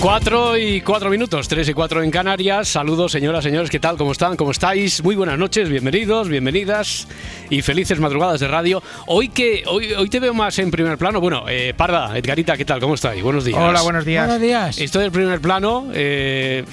Cuatro y cuatro minutos, tres y cuatro en Canarias. Saludos, señoras, señores, ¿qué tal? ¿Cómo están? ¿Cómo estáis? Muy buenas noches, bienvenidos, bienvenidas y felices madrugadas de radio. Hoy que hoy, hoy te veo más en primer plano. Bueno, eh, Parda, Edgarita, ¿qué tal? ¿Cómo estáis? Buenos días. Hola, buenos días. Buenos días. Estoy en primer plano. eh,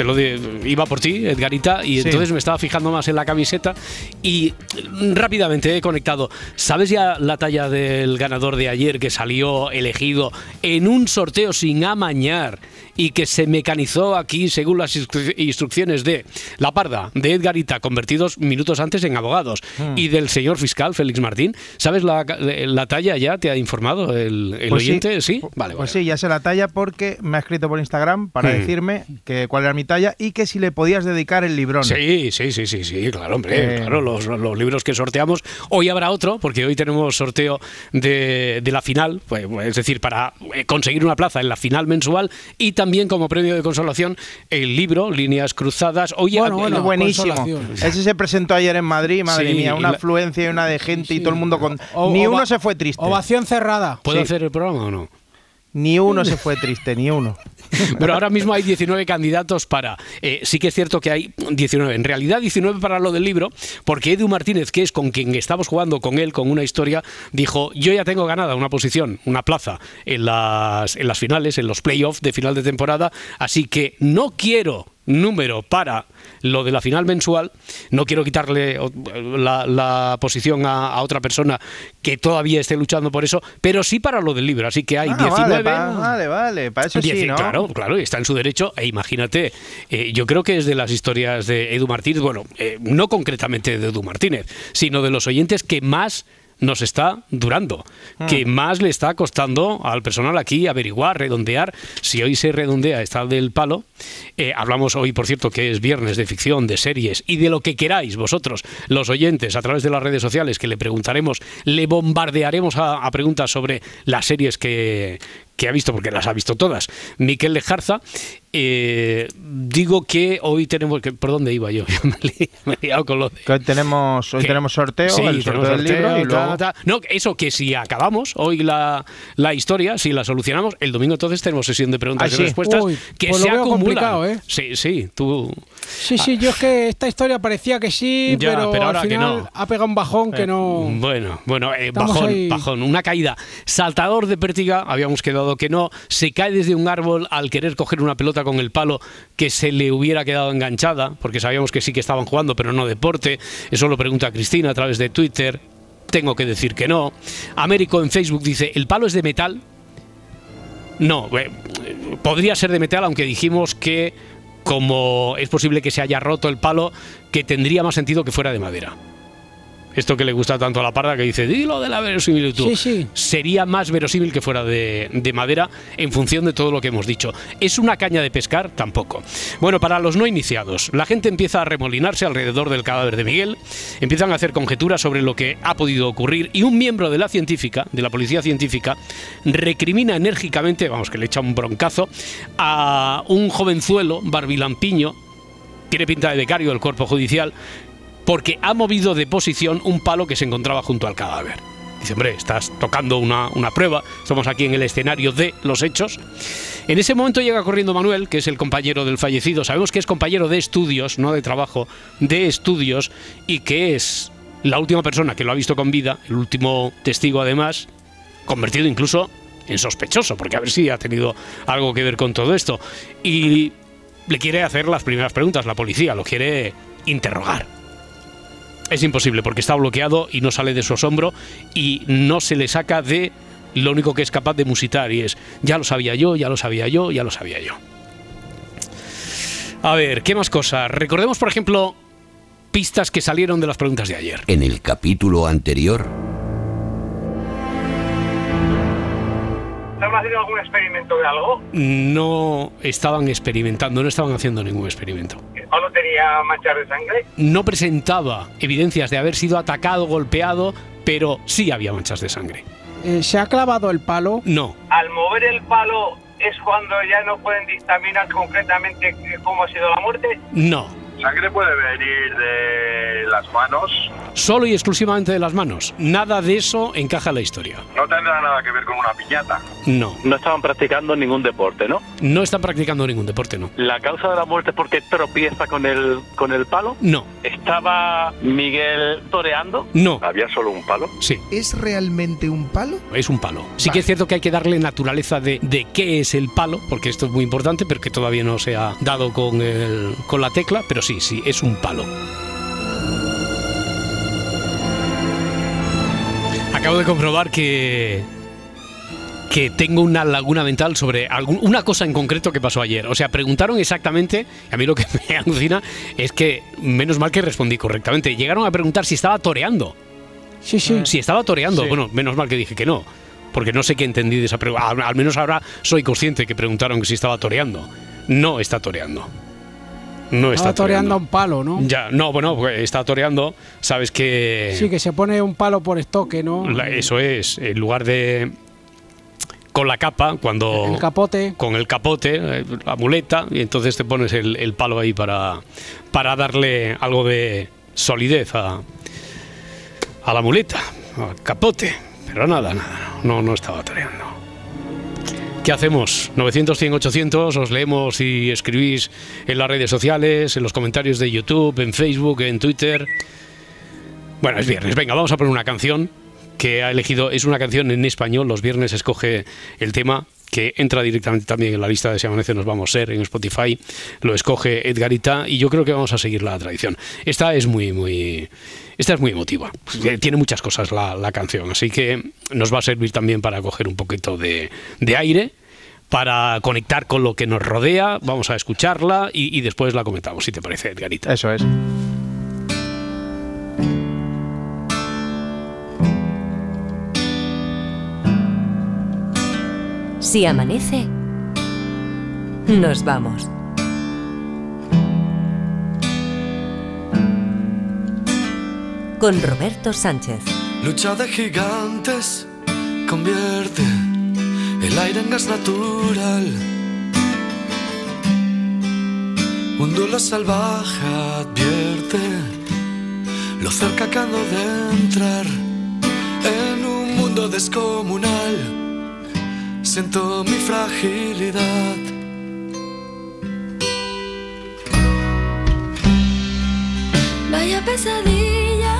te lo de- iba por ti, Edgarita, y Sí. entonces me estaba fijando más en la camiseta y mm, rápidamente he conectado. ¿Sabes ya la talla del ganador de ayer que salió elegido en un sorteo sin amañar y que se mecanizó aquí según las instru- instrucciones de La Parda, de Edgarita, convertidos minutos antes en abogados, Hmm. y del señor fiscal Félix Martín? ¿Sabes la, la talla ya? ¿Te ha informado el, el Pues oyente? Sí, Pu- vale, Pues vale. sí, ya sé la talla porque me ha escrito por Instagram para Hmm. decirme que cuál era mi talla y que si le podías dedicar el librón. Sí, sí, sí, sí, sí, claro, hombre, Eh, claro, los, los libros que sorteamos. Hoy habrá otro, porque hoy tenemos sorteo de, de la final, pues, es decir, para eh, conseguir una plaza en la final mensual y también como premio de consolación el libro Líneas Cruzadas. Oye, Bueno, bueno, buenísimo. Ese se presentó ayer en Madrid, madre Sí, mía, una la- afluencia y una de gente y todo el mundo con... O- ni uno se fue triste. Ovación cerrada. ¿puedo sí. hacer el programa o no? Ni uno se fue triste, ni uno. Pero ahora mismo hay 19 candidatos para. eh, sí que es cierto que hay 19. En realidad 19 para lo del libro, porque Edu Martínez, que es con quien estamos jugando con él, con una historia, dijo: Yo ya tengo ganada una posición, una plaza en las, en las finales, en los playoffs de final de temporada, así que no quiero número para lo de la final mensual, no quiero quitarle la, la posición a, a otra persona que todavía esté luchando por eso, pero sí para lo del libro, así que hay Ah, 19. Vale, pa- vale, vale, para eso sí, Dieci- ¿no? Claro, claro, está en su derecho. E imagínate, eh, yo creo que es de las historias de Edu Martínez, bueno, eh, no concretamente de Edu Martínez, sino de los oyentes que más nos está durando, Hmm. que más le está costando al personal aquí averiguar, redondear. Si hoy se redondea está del palo, eh, hablamos hoy, por cierto, que es viernes de ficción, de series y de lo que queráis vosotros, los oyentes, a través de las redes sociales, que le preguntaremos, le bombardearemos a, a preguntas sobre las series que, que ha visto, porque las ha visto todas, Miquel Lejarza. Eh, digo que hoy tenemos que. ¿Por dónde iba yo? me, he me he liado con lo de. Que hoy tenemos, hoy que- tenemos sorteo, Sí, el tenemos sorteo del libro y ta, luego... ta. No, eso que si acabamos hoy la, la historia, si la solucionamos, el domingo entonces tenemos sesión de preguntas Ah, y sí. respuestas Uy, que pues se acumulan. ¿eh? Sí, sí, tú. Sí, sí, yo es que esta historia parecía que sí, Ya, pero, pero ahora al que final no. ha pegado un bajón que no. Bueno, bueno, eh, bajón, ahí. bajón, una caída. Saltador de pértiga, habíamos quedado que no. Se cae desde un árbol al querer coger una pelota con el palo que se le hubiera quedado enganchada, porque sabíamos que sí que estaban jugando, pero no deporte. Eso lo pregunta Cristina a través de Twitter. Tengo que decir que no. Américo en Facebook dice, ¿el palo es de metal? No, eh, podría ser de metal, aunque dijimos que como es posible que se haya roto el palo, que tendría más sentido que fuera de madera. Esto que le gusta tanto a la parda que dice, dilo de la verosimilitud. Sí, sí. Sería más verosímil que fuera de, de madera en función de todo lo que hemos dicho. ¿Es una caña de pescar? Tampoco. Bueno, para los no iniciados, la gente empieza a remolinarse alrededor del cadáver de Miguel, empiezan a hacer conjeturas sobre lo que ha podido ocurrir y un miembro de la científica, de la policía científica, recrimina enérgicamente, vamos, que le echa un broncazo, a un jovenzuelo, barbilampiño, tiene pinta de becario del cuerpo judicial, porque ha movido de posición un palo que se encontraba junto al cadáver. Dice, hombre, estás tocando una, una prueba, estamos aquí en el escenario de los hechos. En ese momento llega corriendo Manuel, que es el compañero del fallecido. Sabemos que es compañero de estudios, no de trabajo, de estudios, y que es la última persona que lo ha visto con vida, el último testigo además, convertido incluso en sospechoso, porque a ver si ha tenido algo que ver con todo esto. Y le quiere hacer las primeras preguntas, la policía lo quiere interrogar. Es imposible porque está bloqueado y no sale de su asombro y no se le saca de lo único que es capaz de musitar y es, ya lo sabía yo, ya lo sabía yo, ya lo sabía yo. A ver, ¿qué más cosas? Recordemos, por ejemplo, pistas que salieron de las preguntas de ayer. En el capítulo anterior, ¿Estaban haciendo algún experimento de algo? No estaban experimentando, no estaban haciendo ningún experimento. ¿O no tenía manchas de sangre? No presentaba evidencias de haber sido atacado, golpeado, pero sí había manchas de sangre. Eh, ¿Se ha clavado el palo? No, Al mover el palo es cuando ya no pueden dictaminar concretamente cómo ha sido la muerte. no. Sangre puede venir de las manos. Solo y exclusivamente de las manos. Nada de eso encaja en la historia. No tendrá nada que ver con una piñata. No. No estaban practicando ningún deporte, ¿no? No están practicando ningún deporte, no. La causa de la muerte es porque tropieza con el, con el palo. No, ¿Estaba Miguel toreando? no. ¿Había solo un palo? Sí, ¿Es realmente un palo? es un palo. Sí que es cierto que hay que darle naturaleza de, de qué es el palo, porque esto es muy importante, pero que todavía no se ha dado con, el- con la tecla, pero sí, sí, es un palo. Acabo de comprobar que que tengo una laguna mental sobre algún- una cosa en concreto que pasó ayer. O sea, preguntaron exactamente, y a mí lo que me alucina es que menos mal que respondí correctamente. Llegaron a preguntar si estaba toreando. Sí, sí. Si estaba toreando, Sí. bueno, menos mal que dije que no. Porque no sé qué entendí de esa pregunta. Al, menos ahora soy consciente que preguntaron si estaba toreando. No está toreando. No está toreando toreando. un palo, ¿no? Ya, no, bueno, pues está toreando. Sabes que. Sí, que se pone un palo por estoque, ¿no? la- eso es, en lugar de. Con la capa, cuando. El capote. con el capote, eh, la muleta, y entonces te pones el, el palo ahí para, para darle algo de solidez a, a la muleta, al capote. Pero nada, nada, no, no estaba toreando. ¿Qué hacemos? 900, 100, 800, os leemos y escribís en las redes sociales, en los comentarios de YouTube, en Facebook, en Twitter. Bueno, es viernes, venga, vamos a poner una canción que ha elegido, es una canción en español, los viernes escoge el tema que entra directamente también en la lista de Si Amanece Nos Vamos a Ser en Spotify, lo escoge Edgarita y yo creo que vamos a seguir la tradición. Esta es muy, muy, esta es muy emotiva, Eh, tiene muchas cosas la, la canción, así que nos va a servir también para coger un poquito de, de aire, para conectar con lo que nos rodea, vamos a escucharla y, y después la comentamos, si te parece, Edgarita. Eso es. Si amanece, nos vamos. Con Roberto Sánchez. Lucha de gigantes convierte el aire en gas natural. Un duelo salvaje advierte lo cerca que ando de entrar en un mundo descomunal. Siento mi fragilidad. Vaya pesadilla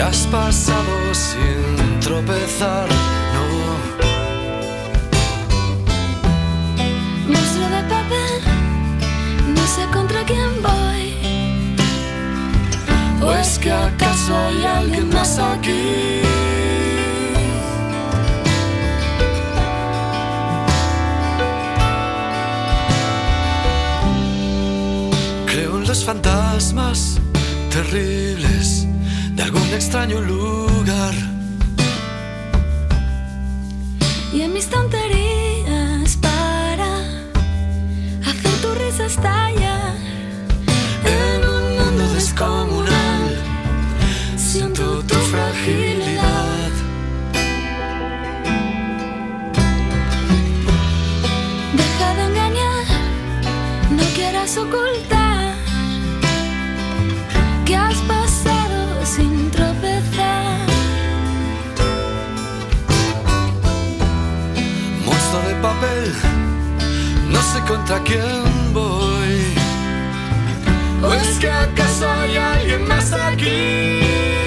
que has pasado sin tropezar. No, Monstruo de papel, no sé contra quién voy. ¿o es que acaso hay alguien más aquí? Creo en los fantasmas terribles algún extraño lugar. Y en mis tonterías para hacer tu risa estallar. En un mundo descomunal siento tu fragilidad. Deja de engañar, no quieras ocultar papel, no sé contra quién voy. ¿O es que acaso hay alguien más aquí?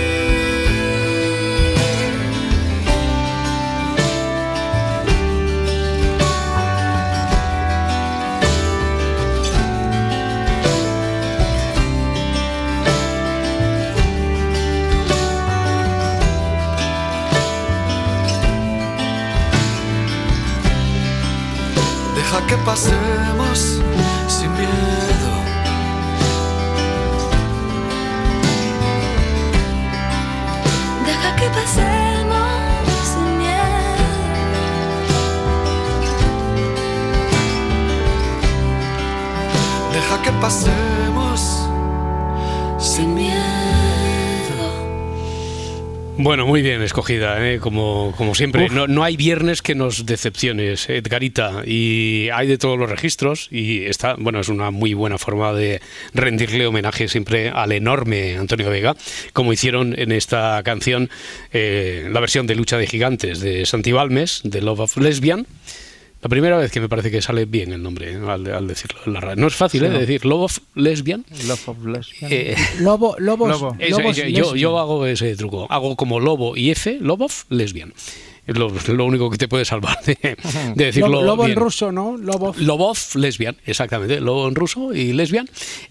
Bueno, muy bien escogida, ¿eh? como, como siempre. No, no hay viernes que nos decepciones, Edgarita, y hay de todos los registros y está, bueno, es una muy buena forma de rendirle homenaje siempre al enorme Antonio Vega, como hicieron en esta canción eh, la versión de Lucha de Gigantes de Santi Balmes, de Love of Lesbian. La primera vez que me parece que sale bien el nombre ¿eh? al, al decirlo en la radio. No es fácil Sí, ¿eh? ¿no? decir Love of Lesbian. Love of Lesbian. Eh, Lobo, lobos, Lobo. eso, lobos yo, lesbian. yo hago ese truco. Hago como lobo y F, Lobov, lesbian. Es lo, lo único que te puede salvar de, de decirlo Lobo, lobo en ruso, ¿no? Lobo. Lobov, lesbian, exactamente. Lobo en ruso y lesbian.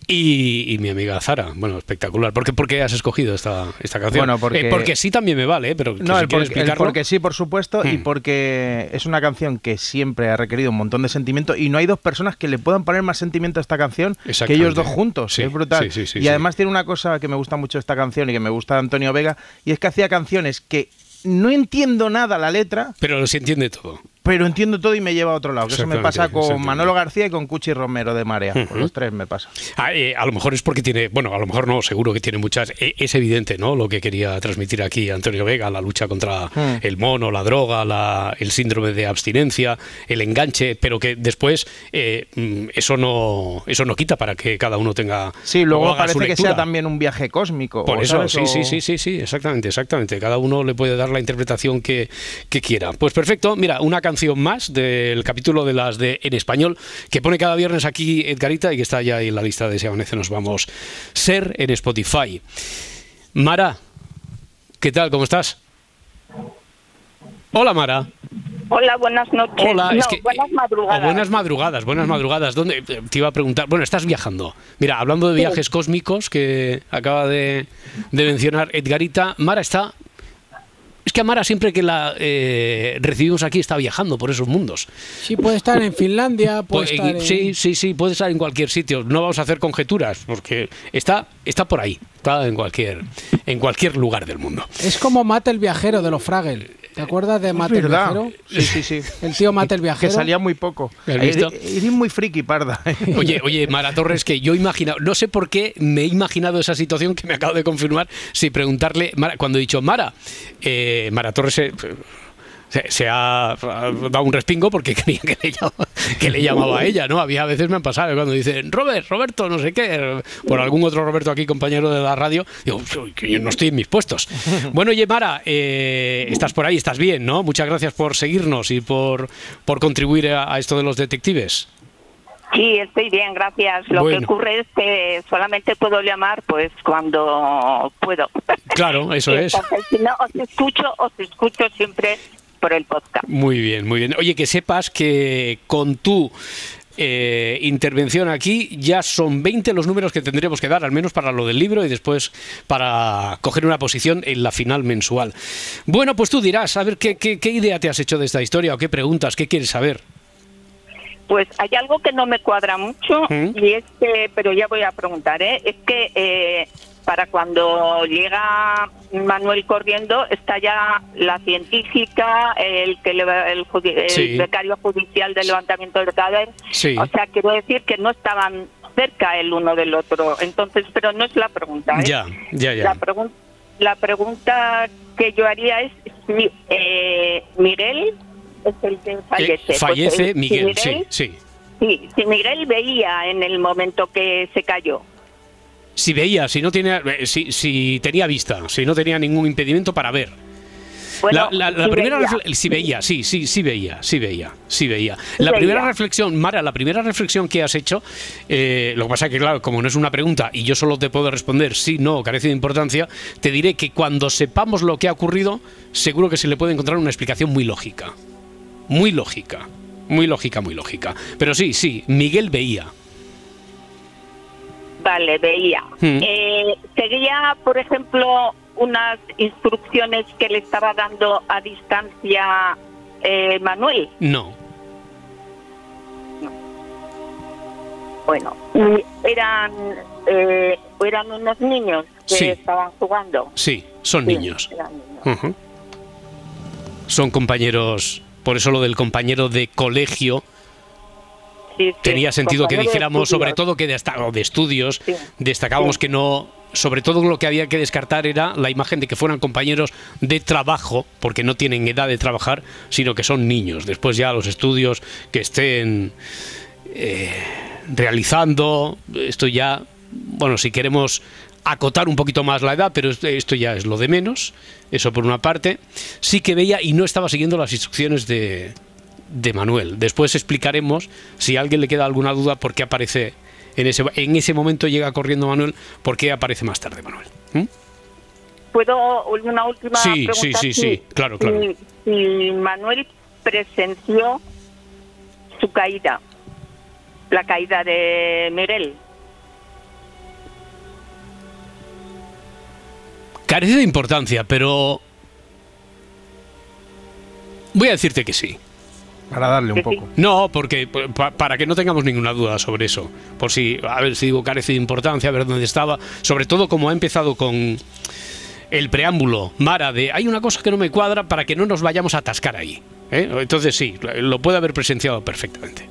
Y, y mi amiga Zara. Bueno, espectacular. ¿Por qué, por qué has escogido esta, esta canción? Bueno, porque- Eh, porque sí también me vale, ¿eh? pero No, si el, quieres por- el explicarlo. porque sí, por supuesto, y Hmm. porque es una canción que siempre ha requerido un montón de sentimiento y no hay dos personas que le puedan poner más sentimiento a esta canción que ellos dos juntos. Sí, es brutal. sí, sí, sí, y sí. además tiene una cosa que me gusta mucho de esta canción y que me gusta de Antonio Vega, y es que hacía canciones que no entiendo nada la letra, Pero se entiende todo. Pero entiendo todo y me lleva a otro lado. Que eso me pasa con. Manolo García y con Cuchi Romero de Marea. Con Ujú. los tres me pasa. Ah, eh, a lo mejor es porque tiene, bueno, a lo mejor no, seguro que tiene muchas. eh, es evidente, ¿no? Lo que quería transmitir aquí Antonio Vega, la lucha contra Hmm. el mono, la droga, la- el síndrome de abstinencia, el enganche, pero que después eh, mm, eso no eso no quita para que cada uno tenga. Sí, luego parece que sea también un viaje cósmico. Por eso, ¿sabes? sí, O- sí, sí, sí, sí, exactamente, exactamente. Cada uno le puede dar la interpretación que, que quiera. Pues perfecto, mira, una canción más del capítulo de las de en español que pone cada viernes aquí Edgarita y que está ya ahí en la lista de Si Amanece Nos Vamos Ser en Spotify. Mara, ¿qué tal? ¿Cómo estás? Hola Mara. Hola, buenas noches. Hola, No, es que- buenas Oh, madrugadas. buenas madrugadas, buenas madrugadas. ¿Dónde eh, te iba a preguntar? Bueno, estás viajando. Mira, hablando de viajes cósmicos que acaba de, de mencionar Edgarita, Mara está. Es que a Mara siempre que la eh, recibimos aquí está viajando por esos mundos. Sí, puede estar en Finlandia, puede Pues, estar en... Sí, sí, sí, puede estar en cualquier sitio. No vamos a hacer conjeturas porque está, está por ahí, está en cualquier, en cualquier lugar del mundo. Es como Mate el viajero de los Fraggle. ¿Te acuerdas de Mate el viajero? Sí, sí, sí. El tío Mate el Que viajero. salía muy poco. Eres muy friki, parda. Oye, oye, Mara Torres, que yo he imaginado, no sé por qué me he imaginado esa situación que me acabo de confirmar, si preguntarle, Mara, cuando he dicho Mara, eh, Mara Torres se, se- ha, dado un respingo porque creía que le, llamaba, que le llamaba a ella, ¿no? Había a veces me han pasado cuando dicen Robert, Roberto, no sé qué, por algún otro Roberto aquí, compañero de la radio, digo, "Uy, que yo no estoy en mis puestos. Bueno, oye, Mara, eh, estás por ahí, estás bien, ¿no? Muchas gracias por seguirnos y por, por contribuir a- a esto de los detectives. Sí, estoy bien, gracias. Lo Bueno. que ocurre es que solamente puedo llamar pues cuando puedo. Claro, eso es. Si no, os escucho, os escucho siempre por el podcast. Muy bien, muy bien. Oye, que sepas que con tu eh, intervención aquí ya son 20 los números que tendremos que dar, al menos para lo del libro y después para coger una posición en la final mensual. Bueno, pues tú dirás, a ver qué, qué, qué idea te has hecho de esta historia o qué preguntas, qué quieres saber. Pues hay algo que no me cuadra mucho ¿Mm? y es que, pero ya voy a preguntar, ¿eh? es que eh, para cuando llega Manuel corriendo está ya la científica, el que le- el, el Sí. becario judicial del levantamiento del cadáver, Sí. o sea, quiero decir que no estaban cerca el uno del otro, entonces, pero no es la pregunta. ¿eh? Ya, ya, ya. La, la pregunta que yo haría es si eh, Miguel es el que fallece. Eh, Pues, fallece eh, si Miguel, sí, sí. Sí, si Miguel veía en el momento que se cayó. Si veía, si no tenía, eh, si, si tenía vista, si no tenía ningún impedimento para ver. Bueno, la, la- la sí primera veía. sí veía, sí, sí, sí veía, sí veía, sí veía. Sí La primera reflexión, Mara, la primera reflexión que has hecho, eh, lo que pasa es que claro, como no es una pregunta y yo solo te puedo responder sí, no, carece de importancia, te diré que cuando sepamos lo que ha ocurrido, seguro que se le puede encontrar una explicación muy lógica, muy lógica, muy lógica, muy lógica. Pero sí, sí, Miguel veía. Vale, veía. Mm. Eh, seguía, por ejemplo, unas instrucciones que le estaba dando a distancia eh, Manuel. No, Bueno, y eran eh, eran unos niños que Sí. estaban jugando. sí, son Sí, niños. eran niños. Ujú. Son compañeros, por eso lo del compañero de colegio Sí, tenía sentido que de dijéramos, sobre todo que o de estudios, destacábamos que no, sobre todo lo que había que descartar era la imagen de que fueran compañeros de trabajo, porque no tienen edad de trabajar, sino que son niños. Después ya los estudios que estén eh, realizando, esto ya, bueno, si queremos acotar un poquito más la edad, pero esto ya es lo de menos, eso por una parte, sí que veía y no estaba siguiendo las instrucciones de, de Manuel. Después explicaremos, si a alguien le queda alguna duda, por qué aparece en ese, en ese momento llega corriendo Manuel, por qué aparece más tarde Manuel. ¿Mm? ¿Puedo una última Sí, pregunta? sí, sí, Si- sí, claro, claro. Si, si Manuel presenció su caída, la caída de Miguel. Carece de importancia, pero voy a decirte que sí. Para darle un poco. No, porque pa- para que no tengamos ninguna duda sobre eso. Por si, a ver si digo carece de importancia, a ver dónde estaba. Sobre todo como ha empezado con el preámbulo, Mara, de hay una cosa que no me cuadra para que no nos vayamos a atascar ahí. ¿eh? Entonces sí, lo puede haber presenciado perfectamente.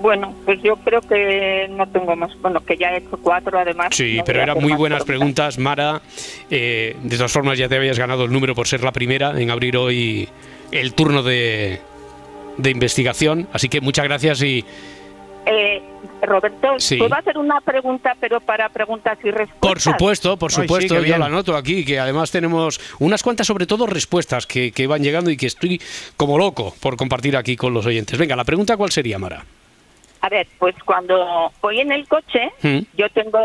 Bueno, pues yo creo que no tengo más. Bueno, que ya he hecho cuatro además. Sí, no pero eran muy buenas preguntas, Mara. Eh, de todas formas, ya te habías ganado el número por ser la primera en abrir hoy el turno de, de investigación. Así que muchas gracias y Eh, Roberto, Sí. ¿puedo hacer una pregunta, pero para preguntas y respuestas? Por supuesto, por Ay, sí, supuesto, yo la anoto aquí, que además tenemos unas cuantas, sobre todo, respuestas que, que van llegando y que estoy como loco por compartir aquí con los oyentes. Venga, la pregunta cuál sería, Mara. A ver, pues cuando voy en el coche, ¿Mm? yo tengo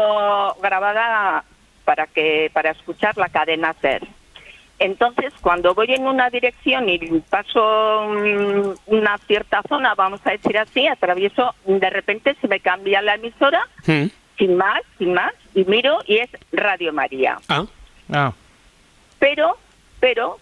grabada para que para escuchar la cadena SER. Entonces, cuando voy en una dirección y paso una cierta zona, vamos a decir así, atravieso, de repente se me cambia la emisora, sin más, sin más, y miro y es Radio María. Ah, Ah, Pero, pero,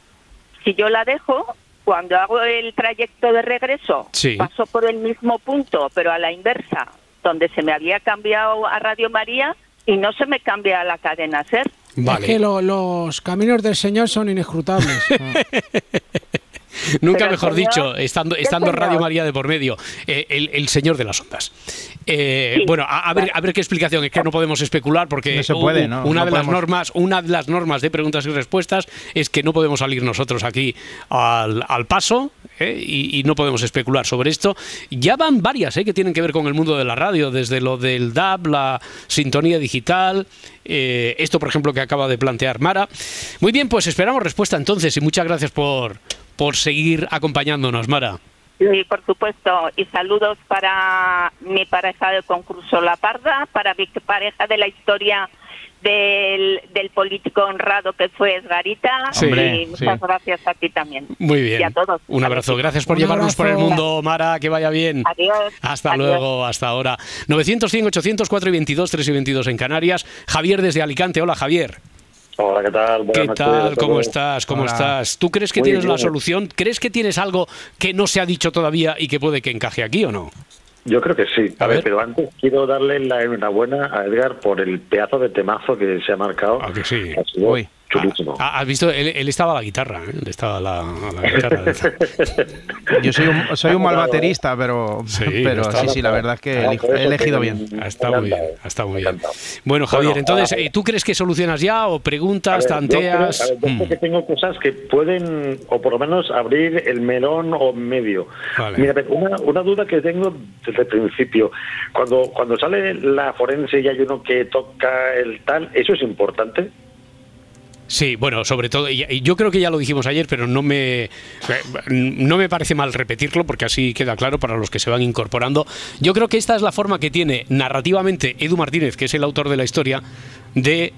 si yo la dejo, cuando hago el trayecto de regreso, Sí. paso por el mismo punto, pero a la inversa, donde se me había cambiado a Radio María y no se me cambia a la cadena SER. Vale. Es que lo- los caminos del Señor son inescrutables. Nunca Pero, mejor señor, dicho, estando, ¿qué estando señor? Radio María de por medio, eh, el, el señor de las ondas. Eh, Sí, bueno, a, a ver, a ver qué explicación, es que no podemos especular porque No se puede, ¿no? una No de las normas, una de las normas de preguntas y respuestas es que no podemos salir nosotros aquí al, al paso ¿eh? y, y no podemos especular sobre esto. Ya van varias ¿eh? que tienen que ver con el mundo de la radio, desde lo del DAB, la sintonía digital, eh, esto por ejemplo que acaba de plantear Mara. Muy bien, pues esperamos respuesta entonces y muchas gracias por, por seguir acompañándonos, Mara. Sí, por supuesto. Y saludos para mi pareja de concurso La Parda, para mi pareja de la historia del, del político honrado que fue Esgarita. Sí. Y muchas sí. gracias a ti también. Muy bien. Y a todos. Un abrazo. Gracias por Un llevarnos por el abrazo. mundo, Mara. Que vaya bien. Adiós. Hasta Adiós. luego, hasta ahora. 900, 100, 800, 4 y 22, 3 y 22 en Canarias. Javier desde Alicante. Hola, Javier. Hola, ¿qué tal? Buenas ¿Qué noches tal? ¿Cómo todos. estás? ¿Cómo Hola. estás? ¿Tú crees que Muy tienes la bien. solución? ¿Crees que tienes algo que no se ha dicho todavía y que puede que encaje aquí o no? Yo creo que sí. A A, ver, ver. pero antes quiero darle la enhorabuena a Edgar por el pedazo de temazo que se ha marcado. ¿A que sí? Uy. Chulísimo. Ah, ¿Has visto? Él, él estaba a la guitarra. ¿eh? Él estaba a la, a la guitarra. yo soy un, soy un mal baterista, pero, Sí, pero está- sí, sí, la verdad es que Ah, he, elegido que- bien. Ah, Está muy bien, está muy bien. Bueno, Javier, entonces, eh, ¿tú crees que solucionas ya o A preguntas, ver, yo creo- tanteas? a ver, yo creo Mm. que tengo cosas que pueden, o por lo menos abrir el melón o medio. Vale. Mira, pero una, una duda que tengo desde el principio. Cuando, cuando sale la forense y hay uno que toca el tal, ¿eso es importante? Sí, bueno, sobre todo, yo creo que ya lo dijimos ayer, pero no me, no me parece mal repetirlo porque así queda claro para los que se van incorporando. Yo creo que esta es la forma que tiene narrativamente Edu Martínez, que es el autor de la historia, de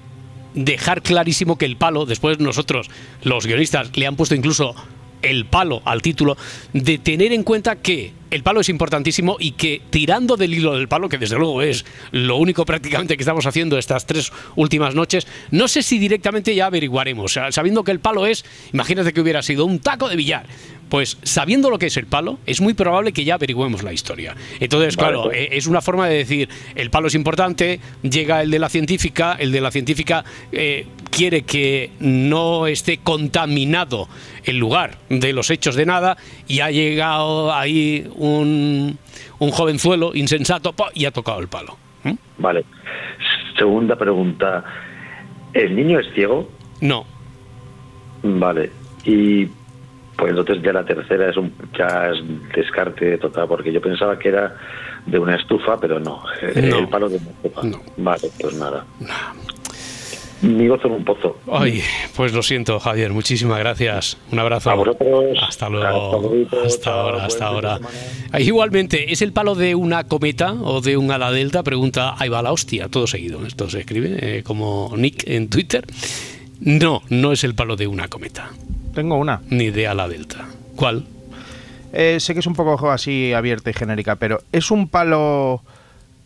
dejar clarísimo que el palo, después nosotros, los guionistas, le han puesto incluso el palo al título, de tener en cuenta que el palo es importantísimo y que tirando del hilo del palo, que desde luego es lo único prácticamente que estamos haciendo estas tres últimas noches, no sé si directamente ya averiguaremos, sabiendo que el palo es, imagínate que hubiera sido un taco de billar. Pues sabiendo lo que es el palo, es muy probable que ya averigüemos la historia. Entonces, Vale, claro, pues. eh, es una forma de decir, el palo es importante, llega el de la científica, el de la científica eh, quiere que no esté contaminado el lugar de los hechos de nada y ha llegado ahí un, un jovenzuelo insensato y ha tocado el palo. ¿Mm? Vale. Segunda pregunta. ¿El niño es ciego? No, Vale. Y pues entonces ya la tercera es un ya es descarte total, porque yo pensaba que era de una estufa, pero no. eh, No. El palo de una estufa. Vale, pues nada. Mi gozo en un pozo. Ay, pues lo siento, Javier. Muchísimas gracias. Un abrazo. A vosotros. Hasta luego. Hasta ahora, hasta ahora. Ah, Igualmente, ¿es el palo de una cometa o de un ala delta? Pregunta, ahí va la hostia, todo seguido. Esto se escribe eh, como Nick en Twitter. No, no es el palo de una cometa, Tengo una. ni de ala delta. ¿Cuál? Eh, sé que es un poco así abierta y genérica, pero es un palo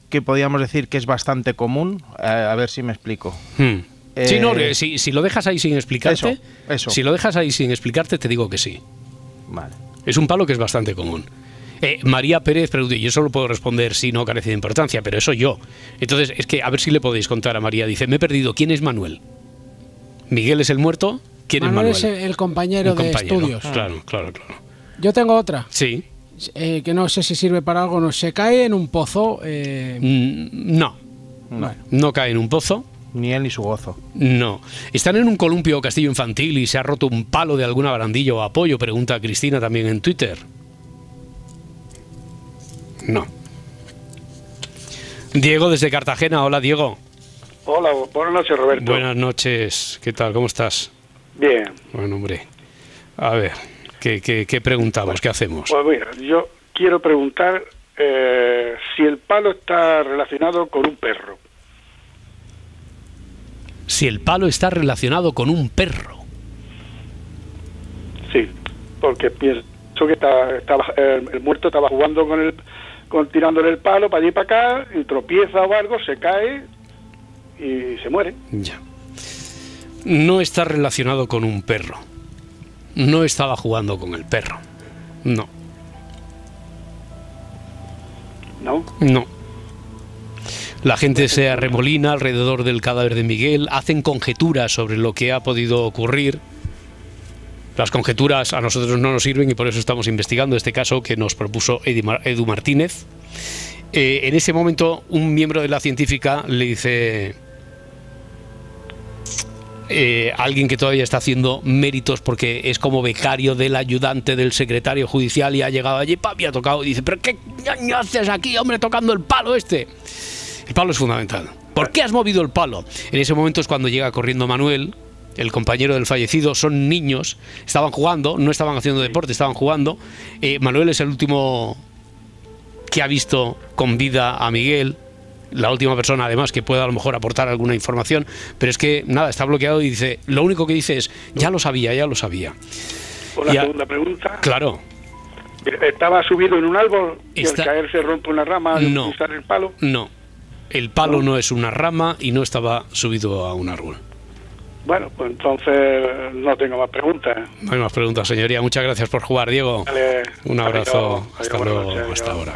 que podríamos decir que es bastante común. Eh, a ver si me explico. Hmm. sí, no, eh, si, si lo dejas ahí sin explicarte, Eso, eso. si lo dejas ahí sin explicarte, te digo que sí. Vale. Es un palo que es bastante común. Eh, María Pérez pregunta, y yo solo puedo responder si no carece de importancia, pero eso yo. Entonces, es que a ver si le podéis contar a María. Dice, me he perdido, ¿quién es Manuel? ¿Miguel es el muerto? ¿Quién Manuel es es Manuel? el, el compañero Un de compañero. estudios. Claro, claro, claro. Yo tengo otra, Sí. eh, que no sé si sirve para algo. No, se cae en un pozo. eh, Mm, no, no cae en un pozo. Ni él ni su gozo. No. ¿Están en un columpio o castillo infantil y se ha roto un palo de alguna barandilla o apoyo? Pregunta Cristina también en Twitter. No. Diego desde Cartagena. Hola, Diego. Hola, buenas noches, Roberto. Buenas noches. ¿Qué tal? ¿Cómo estás? Bien, Bueno, hombre. A ver, ¿qué, qué, qué preguntamos? ¿Qué hacemos? pues mira, yo quiero preguntar eh, si el palo está relacionado con un perro. Si el palo está relacionado con un perro. Sí, porque pienso que está, estaba, eh, el muerto estaba jugando con el, con tirándole el palo para allí y para acá, y tropieza o algo, se cae y se muere. Ya. No está relacionado con un perro. No estaba jugando con el perro. No. ¿No? No. La gente se arremolina alrededor del cadáver de Miguel, hacen conjeturas sobre lo que ha podido ocurrir. Las conjeturas a nosotros no nos sirven y por eso estamos investigando este caso que nos propuso Edu Martínez. Eh, en ese momento, un miembro de la científica le dice eh, alguien que todavía está haciendo méritos porque es como becario del ayudante del secretario judicial y ha llegado allí ¡pam! y ha tocado y dice, pero ¿qué haces aquí, hombre, tocando el palo este? El palo es fundamental. ¿Por qué has movido el palo? En ese momento es cuando llega corriendo Manuel, el compañero del fallecido, son niños, estaban jugando, no estaban haciendo deporte, estaban jugando. Eh, Manuel es el último que ha visto con vida a Miguel, la última persona además que pueda a lo mejor aportar alguna información, pero es que nada, está bloqueado y dice, lo único que dice es, ya lo sabía, ya lo sabía. Ya. segunda pregunta. Claro, Estaba subido en un árbol y Está- al caer se rompe una rama al No. pisar el palo. no. El palo no es una rama y no estaba subido a un árbol. Bueno, pues entonces no tengo más preguntas. No hay más preguntas, señoría. Muchas gracias por jugar, Diego. Un abrazo. adiós, Hasta adiós, luego. noches, Hasta ahora.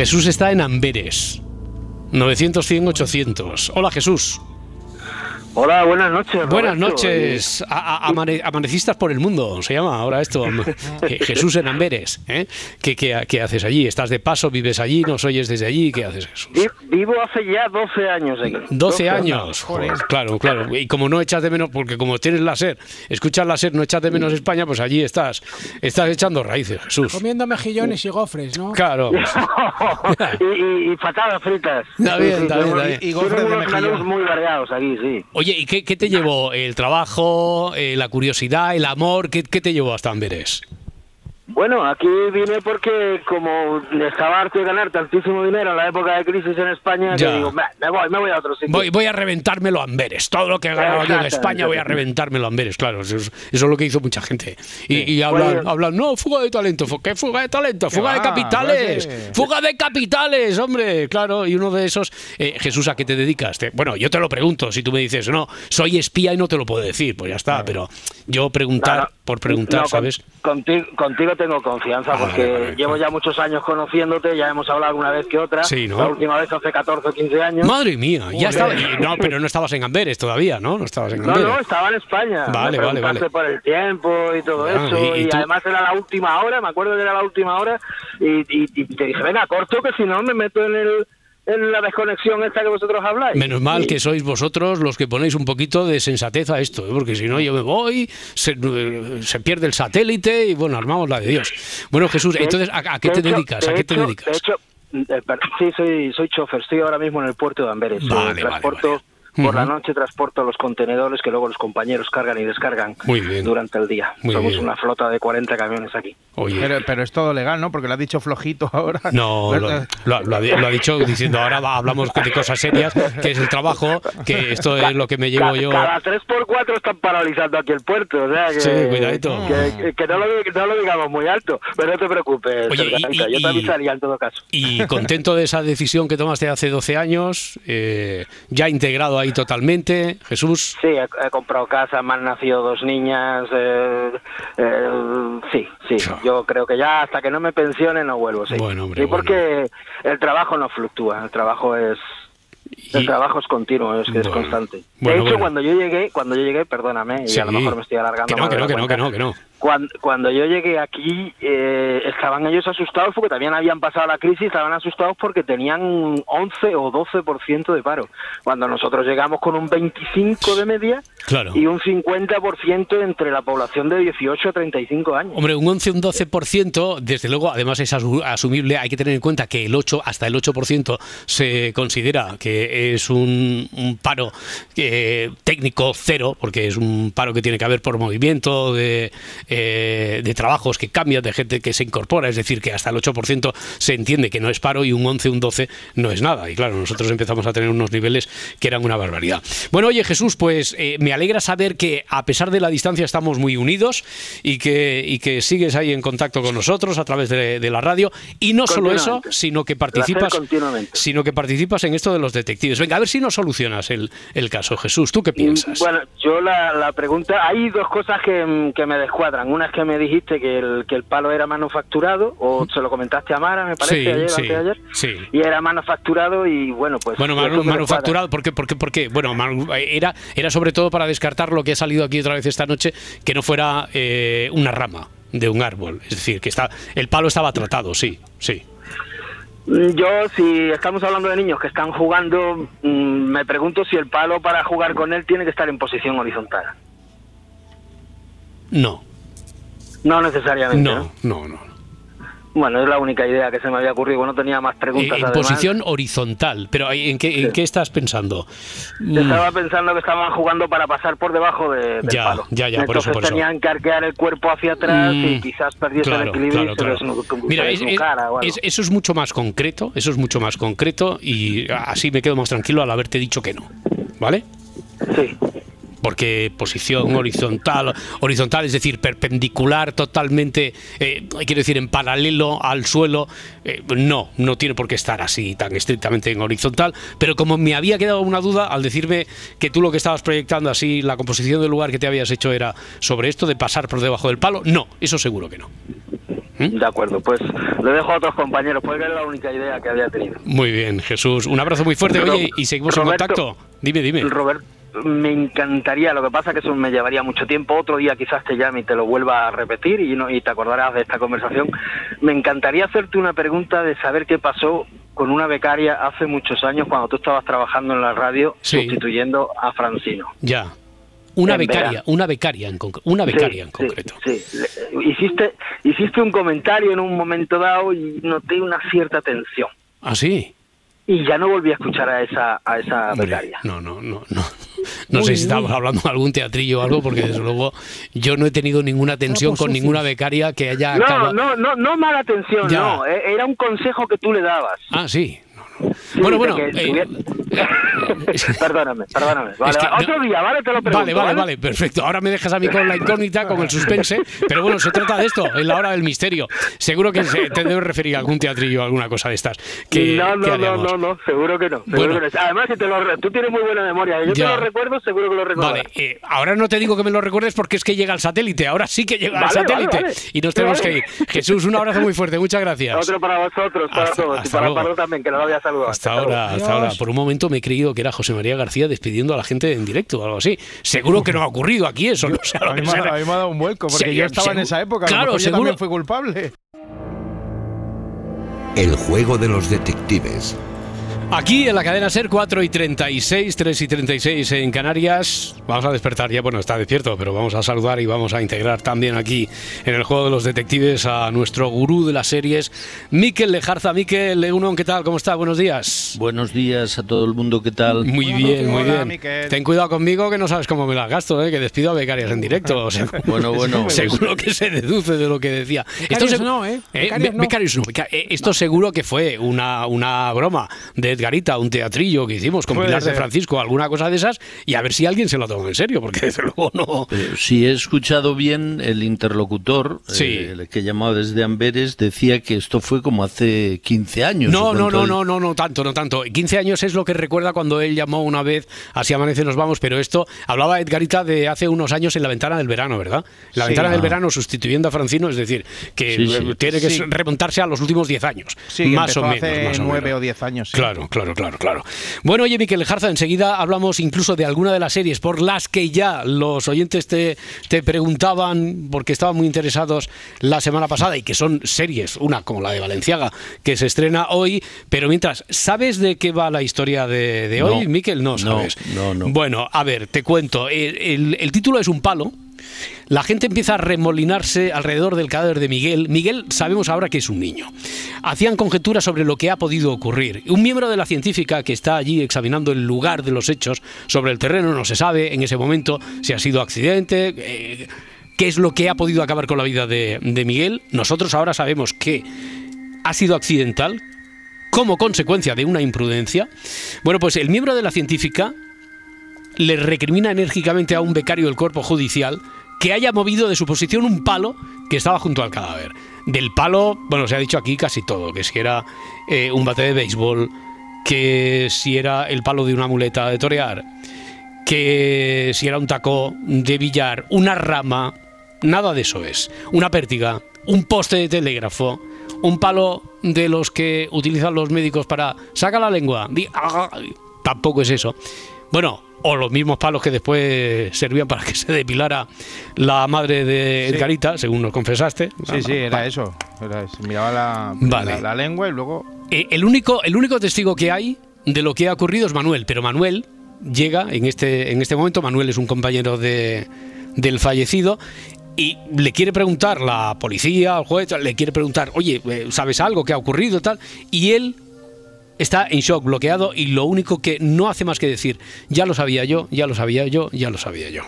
Jesús está en Amberes. 900, 100, 800. Hola, Jesús. Hola, buenas noches. Buenas Roberto. noches. A- a- amane- amanecistas por el mundo, se llama ahora esto. Jesús en Amberes. ¿eh? ¿Qué, qué, qué haces allí? ¿Estás de paso? ¿Vives allí? ¿Nos oyes desde allí? ¿Qué haces, Jesús? Vi- Vivo hace ya 12 años aquí. 12 años. Joder, claro, claro. Y como no echas de menos, porque como tienes la SER, escuchas la SER, no echas de menos España, pues allí estás. Estás echando raíces, Jesús. Comiendo mejillones y gofres, ¿no? Claro. y, y, y patatas fritas. Está bien, está bien, está bien. Y, y gofres de menús muy variados aquí, sí. Oye, ¿y qué, qué te llevó? ¿El trabajo, eh, la curiosidad, el amor? ¿Qué, qué te llevó hasta Amberes? Bueno, aquí vine porque como estaba harto de ganar tantísimo dinero en la época de crisis en España, que digo, "Bah, me voy, me voy a otro sitio. Voy, voy a reventármelo a Amberes. Todo lo que he ganado yo en. España voy a reventármelo a Amberes. Claro, eso es, eso es lo que hizo mucha gente. Y, y hablan, Bueno. hablan, no, fuga de talento. ¿Qué fuga de talento? Fuga de capitales. Fuga de capitales, hombre. Claro, y uno de esos. eh, Jesús, ¿a qué te dedicas? Te- bueno, yo te lo pregunto. Si tú me dices, no, soy espía y no te lo puedo decir, pues ya está. Pero yo preguntar. Por preguntar, No, ¿sabes? Contigo, contigo tengo confianza porque vale, vale. llevo ya muchos años conociéndote, ya hemos hablado alguna vez que otra. Sí, ¿no? La última vez hace 14 o 15 años. Madre mía, ya estaba. No, pero no estabas en Amberes todavía, ¿no? No estabas en No, Amberes. no, estaba en España. Vale, Me vale, vale. por el tiempo y todo Ah, eso. y- y Y, tú- además era la última hora, me acuerdo que era la última hora. Y, y- y te dije, venga, corto, que si no me meto en el en la desconexión esta que vosotros habláis. Menos mal que sois vosotros los que ponéis un poquito de sensatez a esto, ¿eh? porque si no yo me voy, se, se pierde el satélite y bueno, armamos la de Dios. Bueno, Jesús, De- entonces, ¿a, a qué te hecho- dedicas? de ¿A qué te dedicas? De hecho, eh, sí, soy, soy chofer. Estoy ahora mismo en el puerto de Amberes. Vale, Eh, vale, transporto por la Ujú. noche, transporto los contenedores que luego los compañeros cargan y descargan Muy bien. durante el día. Muy Somos bien. una flota de 40 camiones aquí. Oye. Pero, pero es todo legal, ¿no? Porque lo has dicho flojito ahora. No, lo, lo- lo ha, lo ha dicho diciendo ahora va- hablamos de cosas serias, que es el trabajo, que esto es lo que me llevo yo. Cada 3x4 están paralizando aquí el puerto. O sea que, Sí, cuidadito. Que, que- no, no lo digamos muy alto. Pero no te preocupes, Oye, y- Serganca, y- yo te avisaría en todo caso. Y contento de esa decisión que tomaste hace 12 años, eh, ya integrado ahí totalmente, Jesús. Sí, he, he comprado casa, me han nacido dos niñas. eh, eh, sí, sí. Yo creo que ya hasta que no me pensione no vuelvo. Sí, Bueno, hombre, Sí, porque el trabajo no fluctúa. El trabajo es. El trabajo es continuo, es que es Bueno, constante. De bueno, hecho, bueno. cuando yo llegué, cuando yo llegué, perdóname, y a lo mejor me estoy alargando. Que no, que de no, que no, que no. Cuando, cuando yo llegué aquí, eh, estaban ellos asustados porque también habían pasado la crisis, estaban asustados porque tenían un 11 o 12% de paro. Cuando nosotros llegamos con un 25 de media Claro. y un 50% entre la población de 18 a 35 años. Hombre, un 11 un 12%, desde luego, además es asu- asumible, hay que tener en cuenta que el 8, hasta el 8% se considera que es un, un paro eh, técnico cero, porque es un paro que tiene que haber por movimiento de, eh, de trabajos que cambian, de gente que se incorpora, es decir, que hasta el 8% se entiende que no es paro y un 11, un 12 no es nada. Y claro, nosotros empezamos a tener unos niveles que eran una barbaridad. Bueno, oye Jesús, pues eh, me alegra saber que a pesar de la distancia estamos muy unidos y que, y que sigues ahí en contacto con nosotros a través de, de la radio. Y no solo eso, sino que participas, sino que participas en esto de los detectives. Venga, a ver si nos solucionas el, el caso. Jesús, ¿tú qué piensas? Bueno, yo la, la pregunta, hay dos cosas que, mm, que me descuadran. Una es que me dijiste que el, que el palo era manufacturado, o se lo comentaste a Mara, me parece, sí, ayer, sí, antes de ayer. sí. Y era manufacturado y bueno, pues... Bueno, manu- manufacturado, ¿por qué? ¿Por qué? ¿Por qué? Bueno, era, era sobre todo para descartar lo que ha salido aquí otra vez esta noche, que no fuera eh, una rama de un árbol. Es decir, que está, el palo estaba tratado, sí, sí. Mm, Yo, si estamos hablando de niños que están jugando, mm, me pregunto si el palo para jugar con él tiene que estar en posición horizontal. No, No necesariamente. no, no, no. Bueno, es la única idea que se me había ocurrido. No tenía más Eh, preguntas. en además. posición horizontal. Pero ¿en qué, en qué estás pensando? Estaba pensando que estaban jugando para pasar por debajo de, del Ya, palo. ya, ya, por eso, Entonces por eso. tenían que arquear el cuerpo hacia atrás y Mm, quizás perdiese el equilibrio claro, y se claro. desnu- Mira, es- es- es- eso es mucho más concreto, eso es mucho más concreto y así me quedo más tranquilo al haberte dicho que no, ¿vale? Sí. Porque posición horizontal, horizontal es decir, perpendicular totalmente, eh, quiero decir, en paralelo al suelo, eh, no, no tiene por qué estar así tan estrictamente en horizontal, pero como me había quedado una duda al decirme que tú lo que estabas proyectando así, la composición del lugar que te habías hecho era sobre esto de pasar por debajo del palo, no, eso seguro que no. De acuerdo, pues le dejo a otros compañeros, porque era la única idea que había tenido. Muy bien, Jesús. Un abrazo muy fuerte. Oye, y seguimos en contacto. Dime, dime. Robert- me encantaría, lo que pasa que eso me llevaría mucho tiempo, otro día quizás te llame y te lo vuelva a repetir y, no, y te acordarás de esta conversación. Me encantaría hacerte una pregunta de saber qué pasó con una becaria hace muchos años cuando tú estabas trabajando en la radio Sí. sustituyendo a Francino. Ya. Una becaria, una becaria en concreto. Una Sí, becaria en concreto. Sí, hiciste, hiciste un comentario en un momento dado y noté una cierta tensión. ¿Ah, sí? Y ya no volví a escuchar a esa, a esa Hombre, becaria. No, no, no, no. No sé si estamos hablando de algún teatrillo o algo, porque desde luego yo no he tenido ninguna tensión con ninguna becaria que haya No, acabado. no, no, no mala atención, Ya. no. eh, Era un consejo que tú le dabas. Ah, sí. Sí, Bueno, bueno, que eh, tuviera- perdóname, perdóname. Vale, Es que Otro no- día, ¿vale? Te lo pregunto. Vale, vale, vale, perfecto. Ahora me dejas a mí con la incógnita, con el suspense. Pero bueno, se trata de esto, en la hora del misterio. Seguro que se- te debes referir a algún teatrillo o alguna cosa de estas. Que, no, que no, no, no, no, seguro que no. seguro Bueno. que no. Además, si te lo re- tú tienes muy buena memoria. Yo Ya. te lo recuerdo, seguro que lo recuerdo. Vale, eh, ahora no te digo que me lo recuerdes porque es que llega el satélite. Ahora sí que llega el Vale, vale, satélite. vale. Y nos tenemos que ir. Jesús, un abrazo muy fuerte. Muchas gracias. Otro para vosotros, para Hasta- todos. Y para. Pardo también, que no lo había saludado. Hasta ahora, hasta ahora. Por un momento me he creído que era José María García despidiendo a la gente en directo o algo así. Seguro que no ha ocurrido aquí eso. No sé a mí, me se ha, re- a mí me ha dado un vuelco, porque Sí, yo estaba en esa época. a lo Claro, mejor yo seguro. también fui culpable. El juego de los detectives. Aquí en la cadena Ser 4 y 36, 3 y 36 en Canarias. Vamos a despertar ya, bueno, está despierto, pero vamos a saludar y vamos a integrar también aquí en el juego de los detectives a nuestro gurú de las series, Miquel Lejarza. Miquel Leunon, ¿qué tal? ¿Cómo está? Buenos días. Buenos días a todo el mundo, ¿qué tal? Muy bien, muy Hola, bien. Miquel. Ten cuidado conmigo que no sabes cómo me las gasto, ¿eh? que despido a becarias en directo. O sea, Bueno, bueno. seguro que se deduce de lo que decía. Becarios segu- no, ¿eh? Eh, Becarios be- no. becarios no, beca- eh, Esto seguro que fue una, una broma de Edgarita, un teatrillo que hicimos con Pilar de. Francisco, alguna cosa de esas, y a ver si alguien se lo toma en serio, porque desde luego no. Pero si he escuchado bien, el interlocutor, Sí. eh, el que llamaba desde Amberes, decía que esto fue como hace 15 años. No, no, no, no, no, no tanto, no tanto. 15 años es lo que recuerda cuando él llamó una vez, así amanece nos vamos, pero esto hablaba Edgarita de hace unos años en la ventana del verano, ¿verdad? La Sí. ventana del verano sustituyendo a Francino, es decir, que Sí, sí. eh, tiene que Sí. remontarse a los últimos 10 años. Sí, más o menos. hace más o nueve menos. o diez años. sí. Claro, claro, claro, claro. Bueno, oye, Miquel Jarza, enseguida hablamos incluso de alguna de las series por las que ya los oyentes te, te preguntaban, porque estaban muy interesados la semana pasada, y que son series, una como la de Valenciaga, que se estrena hoy, pero mientras, ¿sabes de qué va la historia de, de hoy, No. Miquel? No No, sabes. no, no. Bueno, a ver, te cuento. El, el- el título es un palo. La gente empieza a remolinarse alrededor del cadáver de Miguel. Miguel sabemos ahora que es un niño. Hacían conjeturas sobre lo que ha podido ocurrir. Un miembro de la científica que está allí examinando el lugar de los hechos sobre el terreno no se sabe en ese momento si ha sido accidente, eh, qué es lo que ha podido acabar con la vida de, de Miguel. Nosotros ahora sabemos que ha sido accidental como consecuencia de una imprudencia. Bueno, pues el miembro de la científica le recrimina enérgicamente a un becario del cuerpo judicial que haya movido de su posición un palo que estaba junto al cadáver. Del palo, bueno, se ha dicho aquí casi todo, que si era eh, un bate de béisbol, que si era el palo de una muleta de torear, que si era un taco de billar, una rama, nada de eso es. Una pértiga, un poste de telégrafo, un palo de los que utilizan los médicos para saca la lengua, ah, tampoco es eso. Bueno, o los mismos palos que después servían para que se depilara la madre de Sí. Edgarita, según nos confesaste. Sí, sí, era eso. Era eso. Miraba la, Vale. la, la lengua y luego. Eh, el, único, el único testigo que hay de lo que ha ocurrido es Manuel, pero Manuel llega en este, en este momento, Manuel es un compañero de, del fallecido, y le quiere preguntar la policía, el juez, le quiere preguntar, oye, eh, ¿sabes algo que ha ocurrido tal? Y él está en shock, bloqueado, y lo único que no hace más que decir, ya lo sabía yo, ya lo sabía yo, ya lo sabía yo.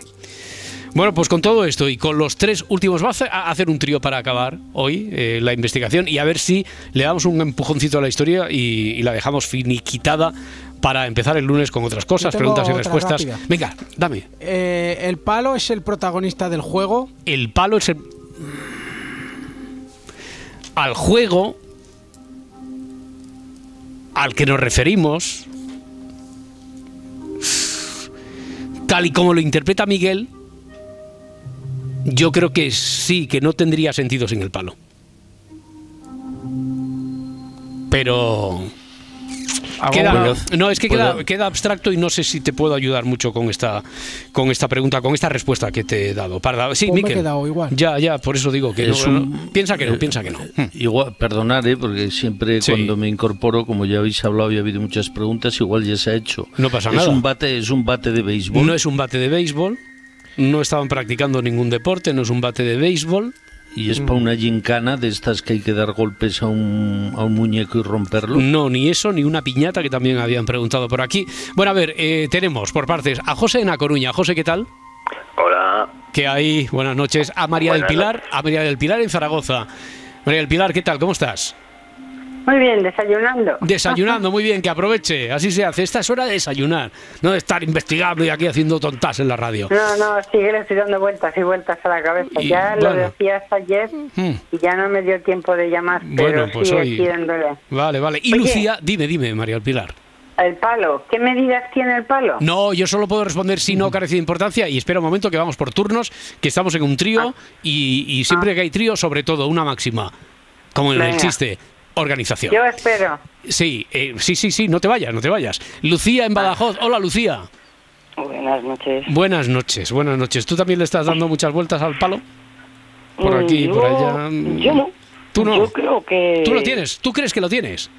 Bueno, pues con todo esto y con los tres últimos, va a hacer- un trío para acabar hoy eh, la investigación y a ver si le damos un empujoncito a la historia y, y la dejamos finiquitada para empezar el lunes con otras cosas, preguntas y respuestas. rápida. Venga, dame. Eh, el palo es el protagonista del juego. El palo es el... Al juego al que nos referimos, tal y como lo interpreta Miguel, yo creo que sí, que no tendría sentido sin el palo. Pero Queda- no, es que queda, queda abstracto y no sé si te puedo ayudar mucho con esta, con esta pregunta, con esta respuesta que te he dado. Parda, sí, Pues me he Miquel. quedado igual. Ya, ya, por eso digo que Es no, un- no, piensa que no, eh, piensa que no. Igual, perdonad, eh, porque siempre Sí. cuando me incorporo, como ya habéis hablado y ha habido muchas preguntas, igual ya se ha hecho. No pasa es nada. Un bate, es un bate de béisbol. No es un bate de béisbol, no estaban practicando ningún deporte, no es un bate de béisbol. Y es para una gincana de estas que hay que dar golpes a un, a un muñeco y romperlo. No, ni eso, ni una piñata que también habían preguntado por aquí. Bueno, a ver, eh, tenemos por partes a José en A Coruña. José, ¿qué tal? Hola. Que hay, buenas noches. A María del Pilar, a María del Pilar en Zaragoza. María del Pilar, ¿qué tal? ¿Cómo estás? Muy bien, desayunando. Desayunando, muy bien, que aproveche. Así se hace. Esta es hora de desayunar, no de estar investigando y aquí haciendo tontas en la radio. No, no, sigue le estoy dando vueltas y vueltas a la cabeza. Y, ya lo bueno. decías ayer Hmm. y ya no me dio tiempo de llamar, pero Bueno, pues sigue hoy- aquí dándole. Vale, vale. Y Oye. Lucía, dime, dime, María del Pilar. El palo, ¿qué medidas tiene el palo? No, yo solo puedo responder si no carece de importancia y espera un momento que vamos por turnos, que estamos en un trío y, y siempre que hay trío, sobre todo una máxima, como en el Venga. chiste, organización. Yo espero. Sí, eh, sí, sí, sí, no te vayas, no te vayas. Lucía en Badajoz. Hola, Lucía. Buenas noches. Buenas noches, buenas noches. ¿Tú también le estás dando muchas vueltas al palo? Por Mm, aquí, por yo- allá. Yo no. ¿Tú no? Yo creo que. ¿Tú lo tienes? ¿Tú crees que lo tienes?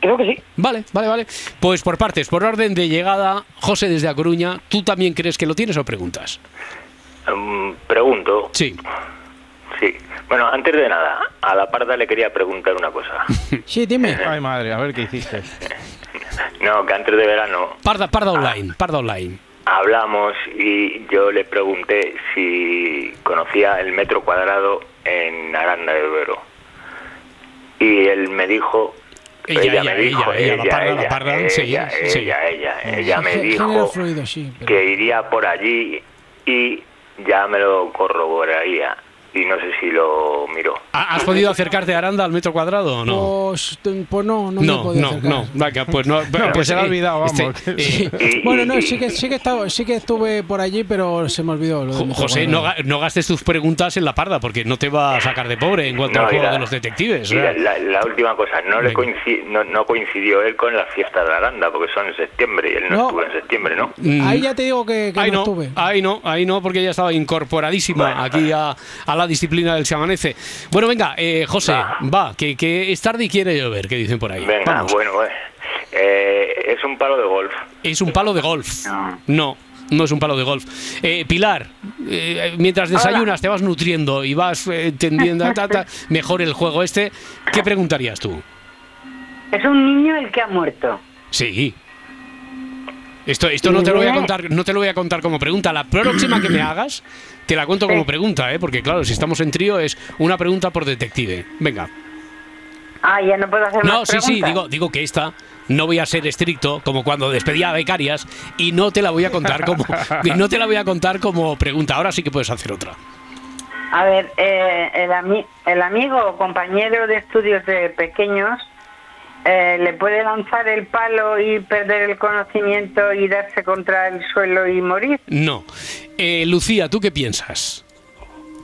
Creo que sí. Vale, vale, vale. Pues por partes, por orden de llegada, José desde A Coruña, ¿tú también crees que lo tienes o preguntas? Mm, pregunto. Sí. Sí. Bueno, antes de nada, a la parda le quería preguntar una cosa. Sí, dime. Ay, madre, a ver qué hiciste. No, que antes de verano Parda, parda online, parda online. hablamos y yo le pregunté si conocía el metro cuadrado en Aranda de Duero. Y él me dijo... Ella, ella, me ella, dijo, ella, la parda, la parda, ella, ella, sí. ella, ella, ella me dijo fluido, sí. pero- que iría por allí y ya me lo corroboraría. Y no sé si lo miró. ¿Ha- ¿Has podido acercarte a Aranda al metro cuadrado o no? Pues, pues no, no, me he No, podido no, acercar. no, venga, pues no. No, pues se le ha olvidado, este, vamos. eh, Bueno, no, sí que, sí, que estaba, sí que estuve por allí, pero se me olvidó. Lo José, no, no gastes tus preguntas en la parda porque no te va a sacar de pobre en cuanto No, al juego la- de los detectives. la, la- la última cosa, no, le Venga. coinci- no, no coincidió él con las fiestas de Aranda, porque son en septiembre y él no, No. estuvo en septiembre, ¿no? Mm, Ahí ya te digo que, que Ahí no, no, estuve. ahí no, ahí no, porque ella estaba incorporadísima aquí a, a la disciplina del se amanece. Bueno, venga, eh, José, va, que, que es tarde y quiere llover, que dicen por ahí. Venga, Vamos. bueno, eh, eh, es un palo de golf. Es un palo de golf. No, no es un palo de golf. Eh, Pilar, eh, mientras desayunas, te vas nutriendo y vas eh, entendiendo ta, ta, mejor el juego este, ¿qué preguntarías tú? Es un niño el que ha muerto. Sí. Esto, esto no te lo voy a contar, no te lo voy a contar como pregunta. La próxima que me hagas, te la cuento como pregunta, ¿eh? porque claro, si estamos en trío es una pregunta por detective. Venga. Ah, ya no puedo hacer No, más sí, sí, digo, digo que esta no voy a ser estricto como cuando despedía a becarias y no te la voy a contar como y no te la voy a contar como pregunta. Ahora sí que puedes hacer otra. A ver, eh, el, ami- el amigo o compañero de estudios de pequeños eh, le puede lanzar el palo y perder el conocimiento y darse contra el suelo y morir. No. Eh, Lucía, ¿tú qué piensas?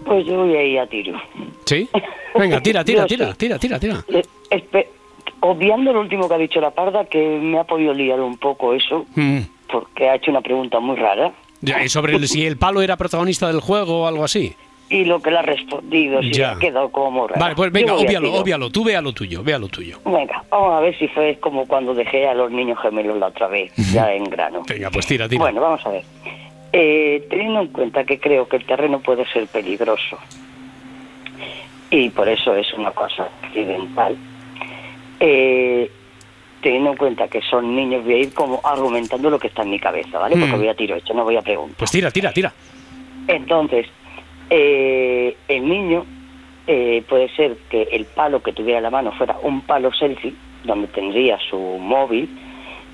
Pues yo voy a ir a tiro. ¿Sí? Venga, tira, tira, tira, tira, tira, tira. Eh, espe- obviando lo último que ha dicho la parda, que me ha podido liar un poco eso, Mm. porque ha hecho una pregunta muy rara. Ya, y sobre el- si el palo era protagonista del juego o algo así. Y lo que le ha respondido, sí, Ya. ha quedado como raro. Vale, pues venga, obvialo, obvialo. Tú vea lo tuyo, vea lo tuyo. Venga, vamos a ver si fue como cuando dejé a los niños gemelos la otra vez, ya en grano. Venga, pues tira, tira. Bueno, vamos a ver. Eh, teniendo en cuenta que creo que el terreno puede ser peligroso y por eso es una cosa accidental, eh, teniendo en cuenta que son niños, voy a ir como argumentando lo que está en mi cabeza, ¿vale? Porque Mm. voy a tiro hecho, no voy a preguntar. Pues tira, tira, tira. Entonces, eh, el niño eh, puede ser que el palo que tuviera en la mano fuera un palo selfie, donde tendría su móvil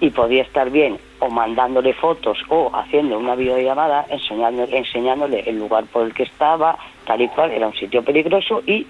y podía estar bien o mandándole fotos o haciendo una videollamada enseñándole, enseñándole el lugar por el que estaba, tal y cual, era un sitio peligroso y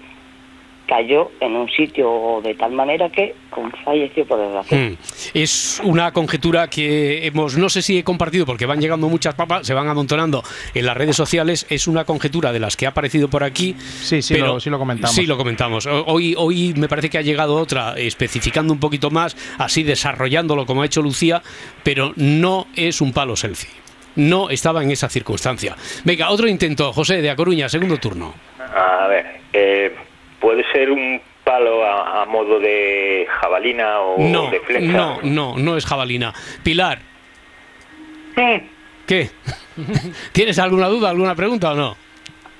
cayó en un sitio de tal manera que con- falleció por desgracia. Mm. Es una conjetura que hemos, no sé si he compartido porque van llegando muchas papas, se van amontonando en las redes sociales. Es una conjetura de las que ha aparecido por aquí. Sí, sí, pero- lo, sí lo comentamos. Sí, lo comentamos. Hoy, hoy me parece que ha llegado otra especificando un poquito más, así desarrollándolo como ha hecho Lucía, pero no es un palo selfie. No estaba en esa circunstancia. Venga, otro intento. José de A Coruña, segundo turno. A ver, eh, puede ser un palo a, a modo de jabalina o No, de flecha. no, no, no es jabalina. Pilar, Sí, ¿qué? ¿Tienes alguna duda, alguna pregunta o no?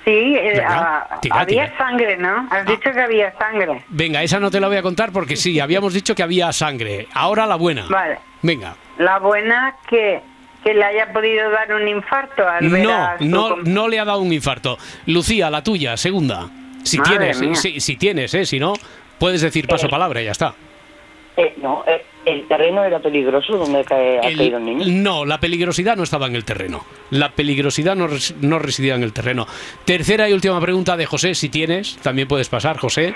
sí, eh, ah, tira, había tira. sangre, ¿no? Has dicho que había sangre. Venga, esa no te la voy a contar porque sí, habíamos dicho que había sangre. Ahora la buena. Vale. Venga. La buena que, que le haya podido dar un infarto al ver No, a su no, no le ha dado un infarto. Lucía, la tuya, segunda. Si Madre tienes, si, si tienes, ¿eh? Si no, puedes decir paso Eh, palabra y ya está. Eh, no, eh, el terreno era peligroso donde cae, ha El- caído el niño. no, la peligrosidad no estaba en el terreno. La peligrosidad no, res- no residía en el terreno. Tercera y última pregunta de José, si tienes, también puedes pasar, José.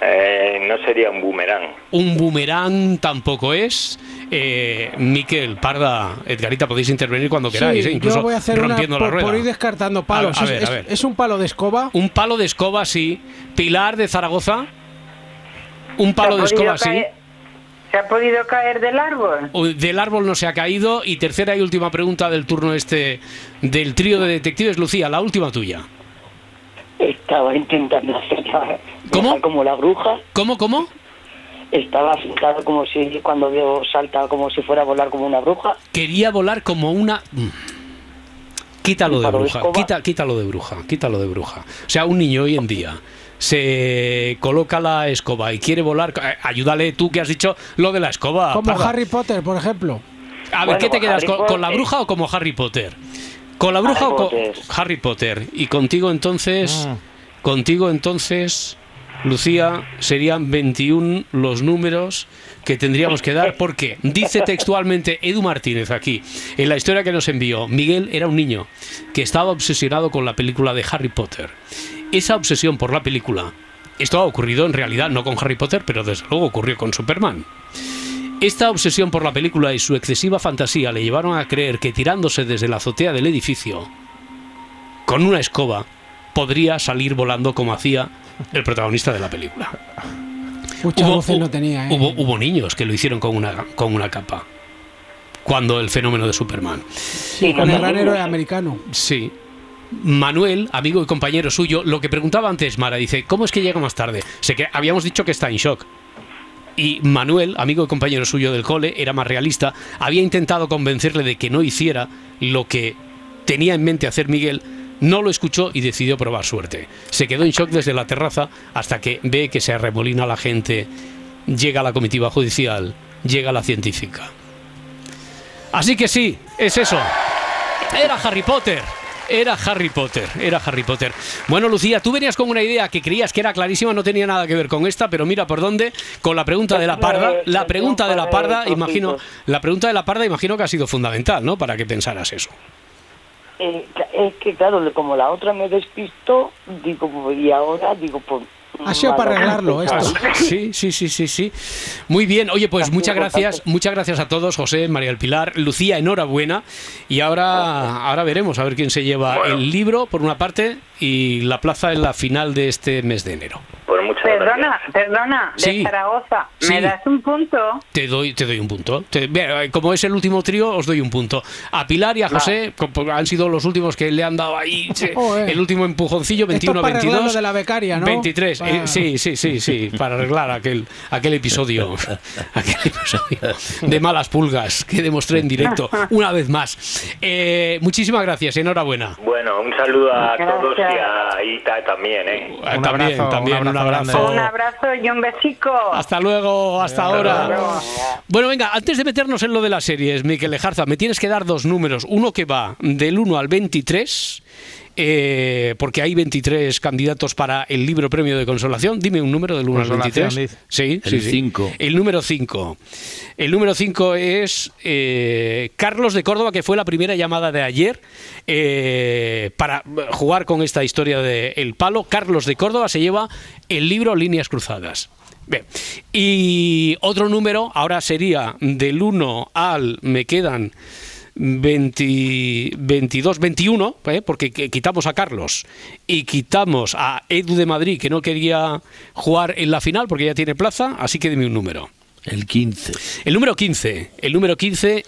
Eh, no sería un boomerang. Un boomerang tampoco es. Eh, Miquel, Parda, Edgarita, podéis intervenir cuando queráis, Sí, ¿eh? incluso yo voy a hacer una rompiendo la por, rueda. por ir descartando palos. A- a Es- ver, es, a ver. es un palo de escoba. Un palo de escoba, sí. Pilar de Zaragoza. Un palo ¿Se de ha podido escoba, sí. caer- ¿Se ha podido caer del árbol? O- Del árbol no se ha caído. Y tercera y última pregunta del turno este del trío de detectives. Lucía, la última tuya. Estaba intentando hacer ¿Cómo? como la bruja. ¿Cómo, cómo? Estaba sentado como si cuando veo salta como si fuera a volar como una bruja. Quería volar como una. Mm. Quítalo de bruja, quita, quítalo de bruja, quítalo de bruja. O sea, un niño hoy en día se coloca la escoba y quiere volar. eh, Ayúdale tú que has dicho lo de la escoba. Como. Harry Potter, por ejemplo. A ver, Bueno, ¿qué te quedas? ¿Con, con la bruja o como Harry Potter? ¿Con la bruja Harry o con Potter. Harry Potter? Y contigo entonces, contigo entonces, Lucía, serían 21 los números que tendríamos que dar porque dice textualmente Edu Martínez aquí, en la historia que nos envió, Miguel era un niño que estaba obsesionado con la película de Harry Potter. Esa obsesión por la película, esto ha ocurrido en realidad no con Harry Potter, pero desde luego ocurrió con Superman. Esta obsesión por la película y su excesiva fantasía le llevaron a creer que tirándose desde la azotea del edificio con una escoba podría salir volando como hacía el protagonista de la película. Muchas Hubo- voces no tenía, ¿eh? Hubo, hubo niños que lo hicieron con una, con una capa. Cuando el fenómeno de Superman. Sí, con el gran héroe americano. Sí. Manuel, amigo y compañero suyo, lo que preguntaba antes Mara, dice, ¿cómo es que llega más tarde? Sé que habíamos dicho que está en shock. Y Manuel, amigo y compañero suyo del cole, era más realista, había intentado convencerle de que no hiciera lo que tenía en mente hacer Miguel, no lo escuchó y decidió probar suerte. Se quedó en shock desde la terraza hasta que ve que se arremolina la gente, llega la comitiva judicial, llega la científica. Así que sí, es eso. Era Harry Potter. Era Harry Potter, era Harry Potter. Bueno, Lucía, tú venías con una idea que creías que era clarísima, no tenía nada que ver con esta, pero mira por dónde, con la pregunta de la parda. La pregunta de la parda, imagino, la pregunta de la parda, imagino que ha sido fundamental, ¿no? Para que pensaras eso. Eh, es que claro, como la otra me despistó, digo, y ahora digo, pues... Ha sido para arreglarlo esto. Sí, sí, sí, sí, sí. Muy bien. Oye, pues muchas gracias, muchas gracias a todos, José, María del Pilar, Lucía, enhorabuena. Y ahora, ahora veremos a ver quién se lleva el libro por una parte y la plaza en la final de este mes de enero. Pues muchas Perdona, perdona, de Sí. Zaragoza. Sí. ¿Me das un punto? Te doy, te doy un punto. Te- bien, como es el último trío, os doy un punto. A Pilar y a José han sido los últimos que le han dado ahí el último empujoncillo, Esto es para 21-22. arreglar lo de la becaria, ¿no? 23, eh, sí, sí, sí, sí, para arreglar aquel, aquel episodio, aquel episodio de malas pulgas que demostré en directo una vez más. Eh, muchísimas gracias, enhorabuena. Bueno, un saludo a Gracias. todos y a Ita también, ¿eh? Ah, también, también, un abrazo. Un abrazo y un besico. Hasta luego, hasta ahora. Bueno, venga, antes de meternos en lo de las series, Miquel Lejarza, me tienes que dar dos números. Uno que va del 1 al 23 eh, porque hay 23 candidatos para el libro premio de consolación. Dime un número del 1 al Consolación, 23. dice. Sí, El sí. El número 5. El número 5 es eh, Carlos de Córdoba, que fue la primera llamada de ayer eh, para jugar con esta historia de El Palo. Carlos de Córdoba se lleva el libro Líneas Cruzadas. Bien. Y otro número ahora sería del 1 al. Me quedan 20, 22, 21, ¿eh? porque qui- quitamos a Carlos y quitamos a Edu de Madrid, que no quería jugar en la final porque ya tiene plaza, así que dime un número. El 15. El número 15. El número 15.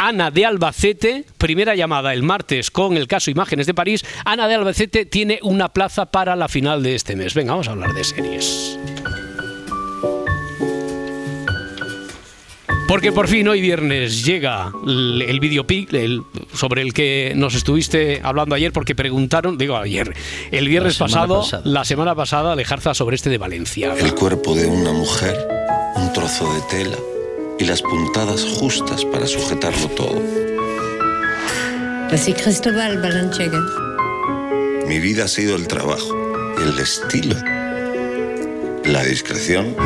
Ana de Albacete, primera llamada el martes con el caso Imágenes de París. Ana de Albacete tiene una plaza para la final de este mes. Venga, vamos a hablar de series. Porque por fin hoy viernes llega el, el videopic el- sobre el que nos estuviste hablando ayer porque preguntaron, digo ayer, el viernes pasado, pasada. la semana pasada, Lejarza sobre este de Valencia. El cuerpo de una mujer, un trozo de tela y las puntadas justas para sujetarlo todo. C'est Cristóbal Balanchega. Mi vida ha sido el trabajo, el estilo, la discreción,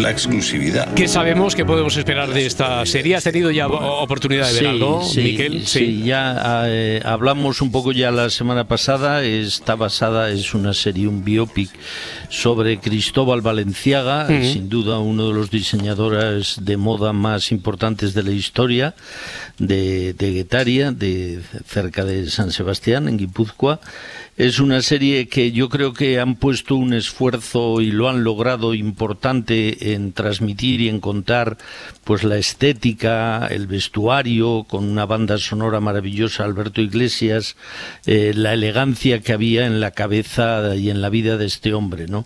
la exclusividad. ¿Qué sabemos que podemos esperar de esta serie? ¿Has tenido ya oportunidad de ver Sí, algo, sí, Miquel? Sí, ya eh, hablamos un poco ya la semana pasada. Está basada, es una serie, un biopic sobre Cristóbal Valenciaga, Ujú. sin duda uno de los diseñadores de moda más importantes de la historia de, de Guetaria, de cerca de San Sebastián, en Guipúzcoa. Es una serie que yo creo que han puesto un esfuerzo y lo han logrado importante en transmitir y en contar pues la estética, el vestuario, con una banda sonora maravillosa, Alberto Iglesias, eh, la elegancia que había en la cabeza y en la vida de este hombre, ¿no?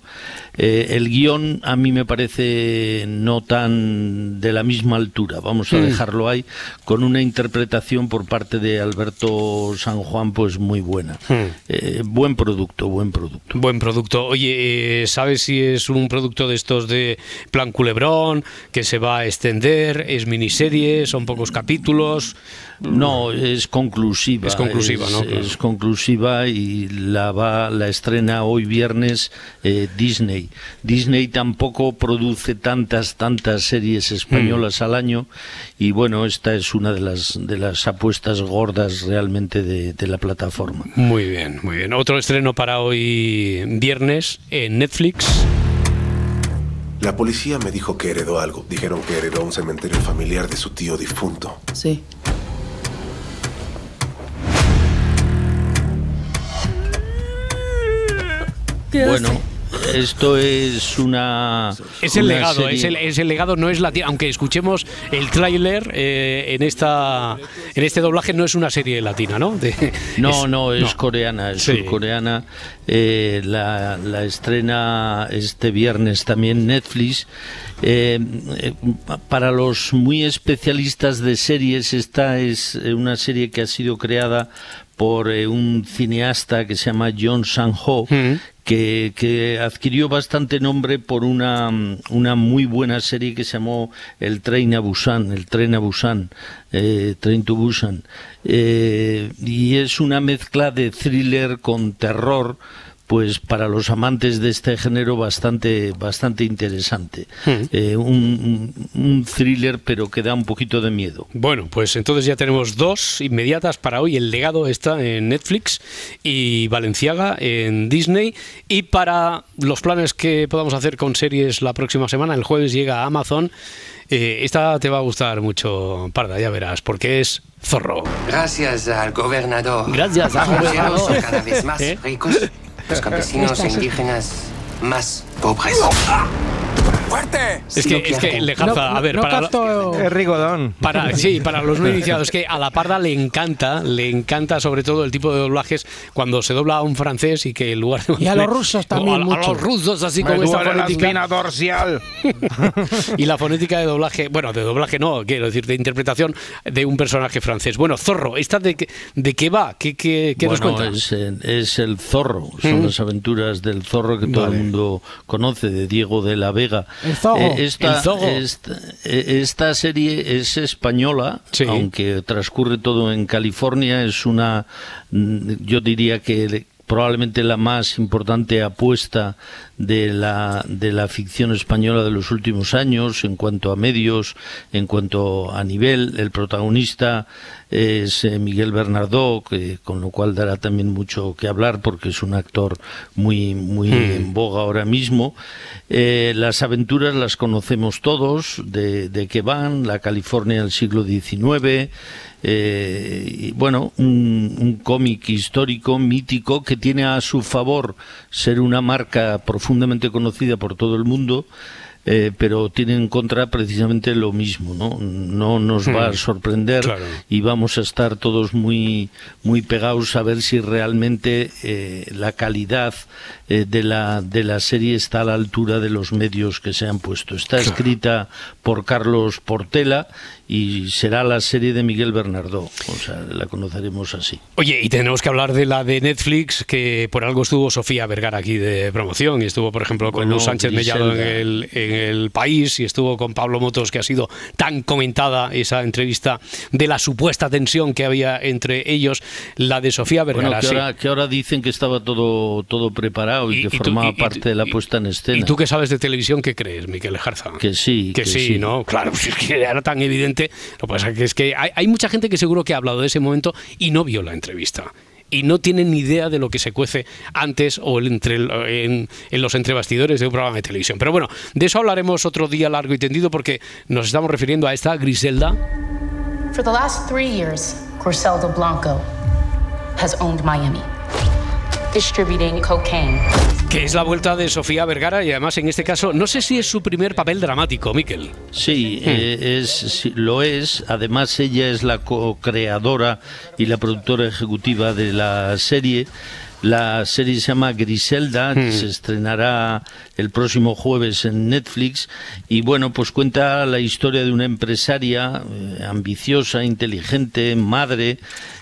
Eh, el guion a mí me parece no tan de la misma altura, vamos a Mm. dejarlo ahí, con una interpretación por parte de Alberto San Juan pues muy buena. Hmm. Eh, buen producto, buen producto. Buen producto. Oye, ¿sabes si es un producto de estos de plan culebrón, que se va a extender, es miniserie, son pocos capítulos? No, es conclusiva. Es conclusiva, es- ¿no? Claro. Es conclusiva y la va, la estrena hoy viernes eh, Disney. Disney tampoco produce tantas, tantas series españolas Mm. al año y bueno, esta es una de las de las apuestas gordas realmente de, de la plataforma. Muy bien, muy bien. Otro estreno para hoy viernes en Netflix. La policía me dijo que heredó algo. Dijeron que heredó un cementerio familiar de su tío difunto. Sí. Bueno, esto es una Es el una legado, es el, es el legado, no es la aunque escuchemos el tráiler eh, en esta en este doblaje no es una serie latina, ¿no? De- No, no, es coreana, es Sí. surcoreana. Eh, la, la estrena este viernes también Netflix. Eh, para los muy especialistas de series, esta es una serie que ha sido creada por eh, un cineasta que se llama John Sang-ho, que, que adquirió bastante nombre por una, mm, una muy buena serie que se llamó El Tren a Busan, El Tren a Busan, eh, Train to Busan. Eh, y es una mezcla de thriller con terror, pues para los amantes de este género bastante, bastante interesante. Eh, un, thriller pero que da un poquito de miedo. Bueno, pues entonces ya tenemos dos inmediatas para hoy. El legado está en Netflix y Valenciaga en Disney. Y para los planes que podamos hacer con series la próxima semana, el jueves llega a Amazon. Eh, esta te va a gustar mucho, Parda, ya verás, porque es Zorro. Gracias al gobernador. Gracias al gobernador. son cada vez más ¿Eh? ricos, los campesinos indígenas más pobres. ¡Fuerte! Es que, es que Lejarza, a ver, para, Es Rigodón. Para, sí, para los no iniciados, que a la parda le encanta, le encanta sobre todo el tipo de doblajes cuando se dobla a un francés y que en lugar de... Y a los rusos también o a, a los rusos así Me con esta la fonética. espina dorsal. y la fonética de doblaje, bueno, de doblaje no, quiero decir, de interpretación de un personaje francés. Bueno, Zorro, ¿esta de, qué- de qué va? ¿Qué, qué, qué nos Bueno, cuenta? es, eh, es el zorro, son Mm. las aventuras del zorro que todo Vale. el mundo conoce, de Diego de la Vega. Eh. Esta, eh, esta serie es española, aunque transcurre todo en California. Es una, mm, yo diría que probablemente la más importante apuesta de la, de la ficción española de los últimos años en cuanto a medios, en cuanto a nivel. El protagonista es eh, Miguel Bernardó, que, con lo cual dará también mucho que hablar porque es un actor muy, muy Hmm. en boga ahora mismo. Eh, las aventuras las conocemos todos, de, de que van, la California del siglo XIX. eh, y bueno, un, un cómic histórico, mítico, que tiene a su favor ser una marca profundamente conocida por todo el mundo, eh, pero tiene en contra precisamente lo mismo, ¿no? No nos va a Hmm. sorprender Claro. y vamos a estar todos muy, muy pegados a ver si realmente eh, la calidad eh, de, la, de la serie está a la altura de los medios que se han puesto. Está escrita por Carlos Portela y será la serie de Miguel Bernardó, o sea, la conoceremos así. Oye, y tenemos que hablar de la de Netflix, que por algo estuvo Sofía Vergara aquí de promoción, y estuvo, por ejemplo, con Bueno, Luz Sánchez Mellado en el, en el país, y estuvo con Pablo Motos, que ha sido tan comentada esa entrevista de la supuesta tensión que había entre ellos, la de Sofía Vergara. Bueno, que sí. ahora, que ahora dicen que estaba todo, todo preparado y, Y- que tú- formaba y- y- parte de la puesta en escena. ¿Y tú que sabes de televisión qué crees, Miquel Jarza? Que sí, Que, que sí, sí. ¿no? Claro, pues es que era tan evidente. Lo que pasa que es que hay, hay mucha gente que seguro que ha hablado de ese momento y no vio la entrevista. Y no tienen ni idea de lo que se cuece antes o el entre, en, en los entrebastidores de un programa de televisión. Pero bueno, de eso hablaremos otro día largo y tendido porque nos estamos refiriendo a esta Griselda. For the last three years, Corseldo Blanco has owned Miami, distributing cocaine. Que es la vuelta de Sofía Vergara y además en este caso no sé si es su primer papel dramático, Miquel. Sí, eh, es, sí, lo es. Además, ella es la co-creadora y la productora ejecutiva de la serie. La serie se llama Griselda, Hmm. se estrenará el próximo jueves en Netflix. Y bueno, pues cuenta la historia de una empresaria eh, ambiciosa, inteligente, madre,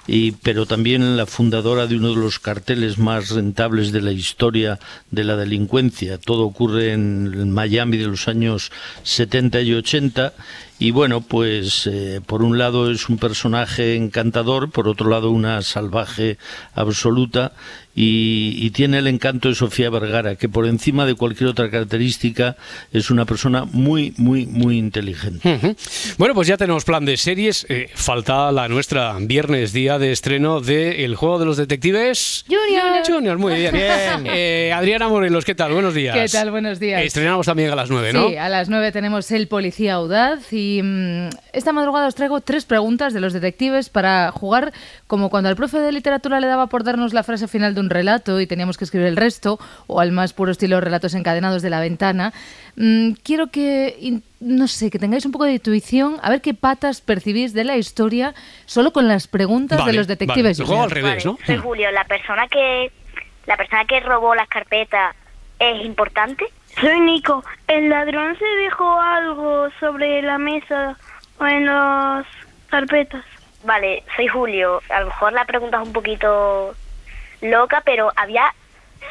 y, pero también la fundadora de uno de los carteles más rentables de la historia de la delincuencia. Todo ocurre en Miami de los años 70 y 80. Y bueno, pues eh, por un lado es un personaje encantador, por otro lado una salvaje absoluta y, y tiene el encanto de Sofía Vergara, que por encima de cualquier otra característica es una persona muy, muy, muy inteligente. Bueno, pues ya tenemos plan de series. Eh, falta la nuestra. Viernes, día de estreno de El Juego de los Detectives. Junior. Junior, muy bien. Bien. Eh, Adriana Morelos, ¿qué tal? Buenos días. ¿Qué tal? Buenos días. Estrenamos también a las 9, ¿no? Sí, a las 9 tenemos El Policía Audaz y mm, esta madrugada os traigo tres preguntas de los detectives para jugar como cuando al profe de literatura le daba por darnos la frase final de un relato y teníamos que escribir el resto o al más puro estilo relatos encadenados de la ventana. Mm, quiero que, no sé, que tengáis un poco de intuición a ver qué patas percibís de la historia solo con las preguntas Vale, de los detectives. vale. El juego al revés, ¿no? Soy Julio, la persona que la persona que robó las carpetas es importante. Soy Nico. El ladrón se dejó algo sobre la mesa o en las carpetas. Vale, soy Julio. A lo mejor la pregunta es un poquito loca, pero había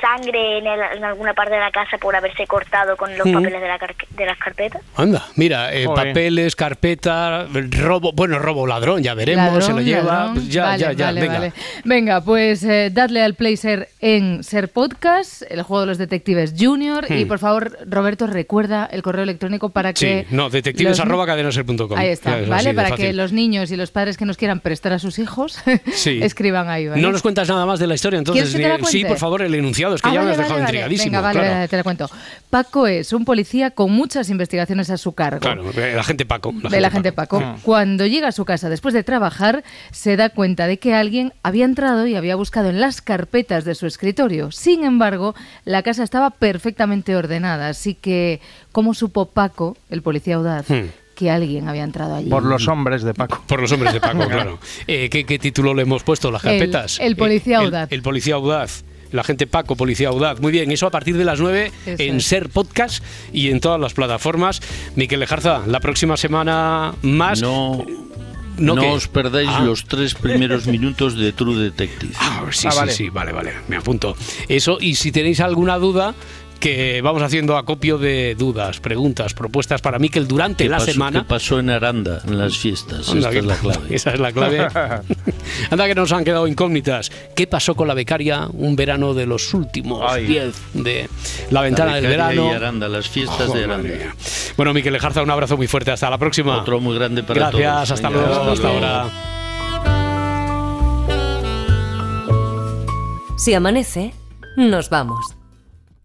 sangre en, el- en alguna parte de la casa por haberse cortado con los Mm. papeles de, la car- de las carpetas. Anda, mira, eh, papeles, carpeta, robo, bueno, robo ladrón, ya veremos, se lo Ladrón, lleva. ladrón. pues ya, Vale, ya, ya, vale, venga. vale. Venga, pues eh, dadle al play ser en Ser Podcast, el juego de los detectives junior. Y Hmm. por favor, Roberto, recuerda el correo electrónico para Sí, que. no, detectives los- arroba cadenaser.com. Ahí está, ¿vale? Para fácil. que los niños y los padres que nos quieran prestar a sus hijos Sí. escriban ahí, ¿vale? No nos cuentas nada más de la historia, ¿Quieres entonces. que te la ni- sí, por favor, el enunciado, es que Ah, ya me vale, has dejado vale, intrigadísimo. Venga, vale, claro. vale, te la cuento. Paco es un policía con muchas investigaciones a su cargo. Claro, la gente Paco. de la gente Paco. Mm. Cuando llega a su casa después de trabajar, se da cuenta de que alguien había entrado y había buscado en las carpetas de su escritorio. Sin embargo, la casa estaba perfectamente ordenada, así que ¿cómo supo Paco, el policía audaz, Hmm. que alguien había entrado allí? Por los hombres de Paco. Por los hombres de Paco, claro. Eh, ¿qué, qué título le hemos puesto? ¿Las carpetas? el policía Eh, audaz. El, policía audaz. La gente Paco, policía audaz. Muy bien, eso a partir de las 9 Eso en es. Ser Podcast y en todas las plataformas. Miquel Lejarza, la próxima semana más. No, ¿No os perdáis Ah. los tres primeros minutos de True Detective. Ah, sí, Ah, sí, vale. sí, vale, vale, me apunto. Eso, y si tenéis alguna duda, que vamos haciendo acopio de dudas, preguntas, propuestas para Miquel durante ¿Qué la pasó- semana. ¿Qué pasó en Aranda, en las fiestas? Anda, Esta que- es la clave. Esa es la clave. Anda que nos han quedado incógnitas. ¿Qué pasó con la becaria un verano de los últimos Ay. 10 de la ventana del Becaria verano? y Aranda, las fiestas Joder, de Aranda. Bueno, Miquel Lejarza, un abrazo muy fuerte. Hasta la próxima. Otro muy grande para Gracias, todos. hasta Venga, luego, hasta hasta luego. ahora. Si amanece, nos vamos.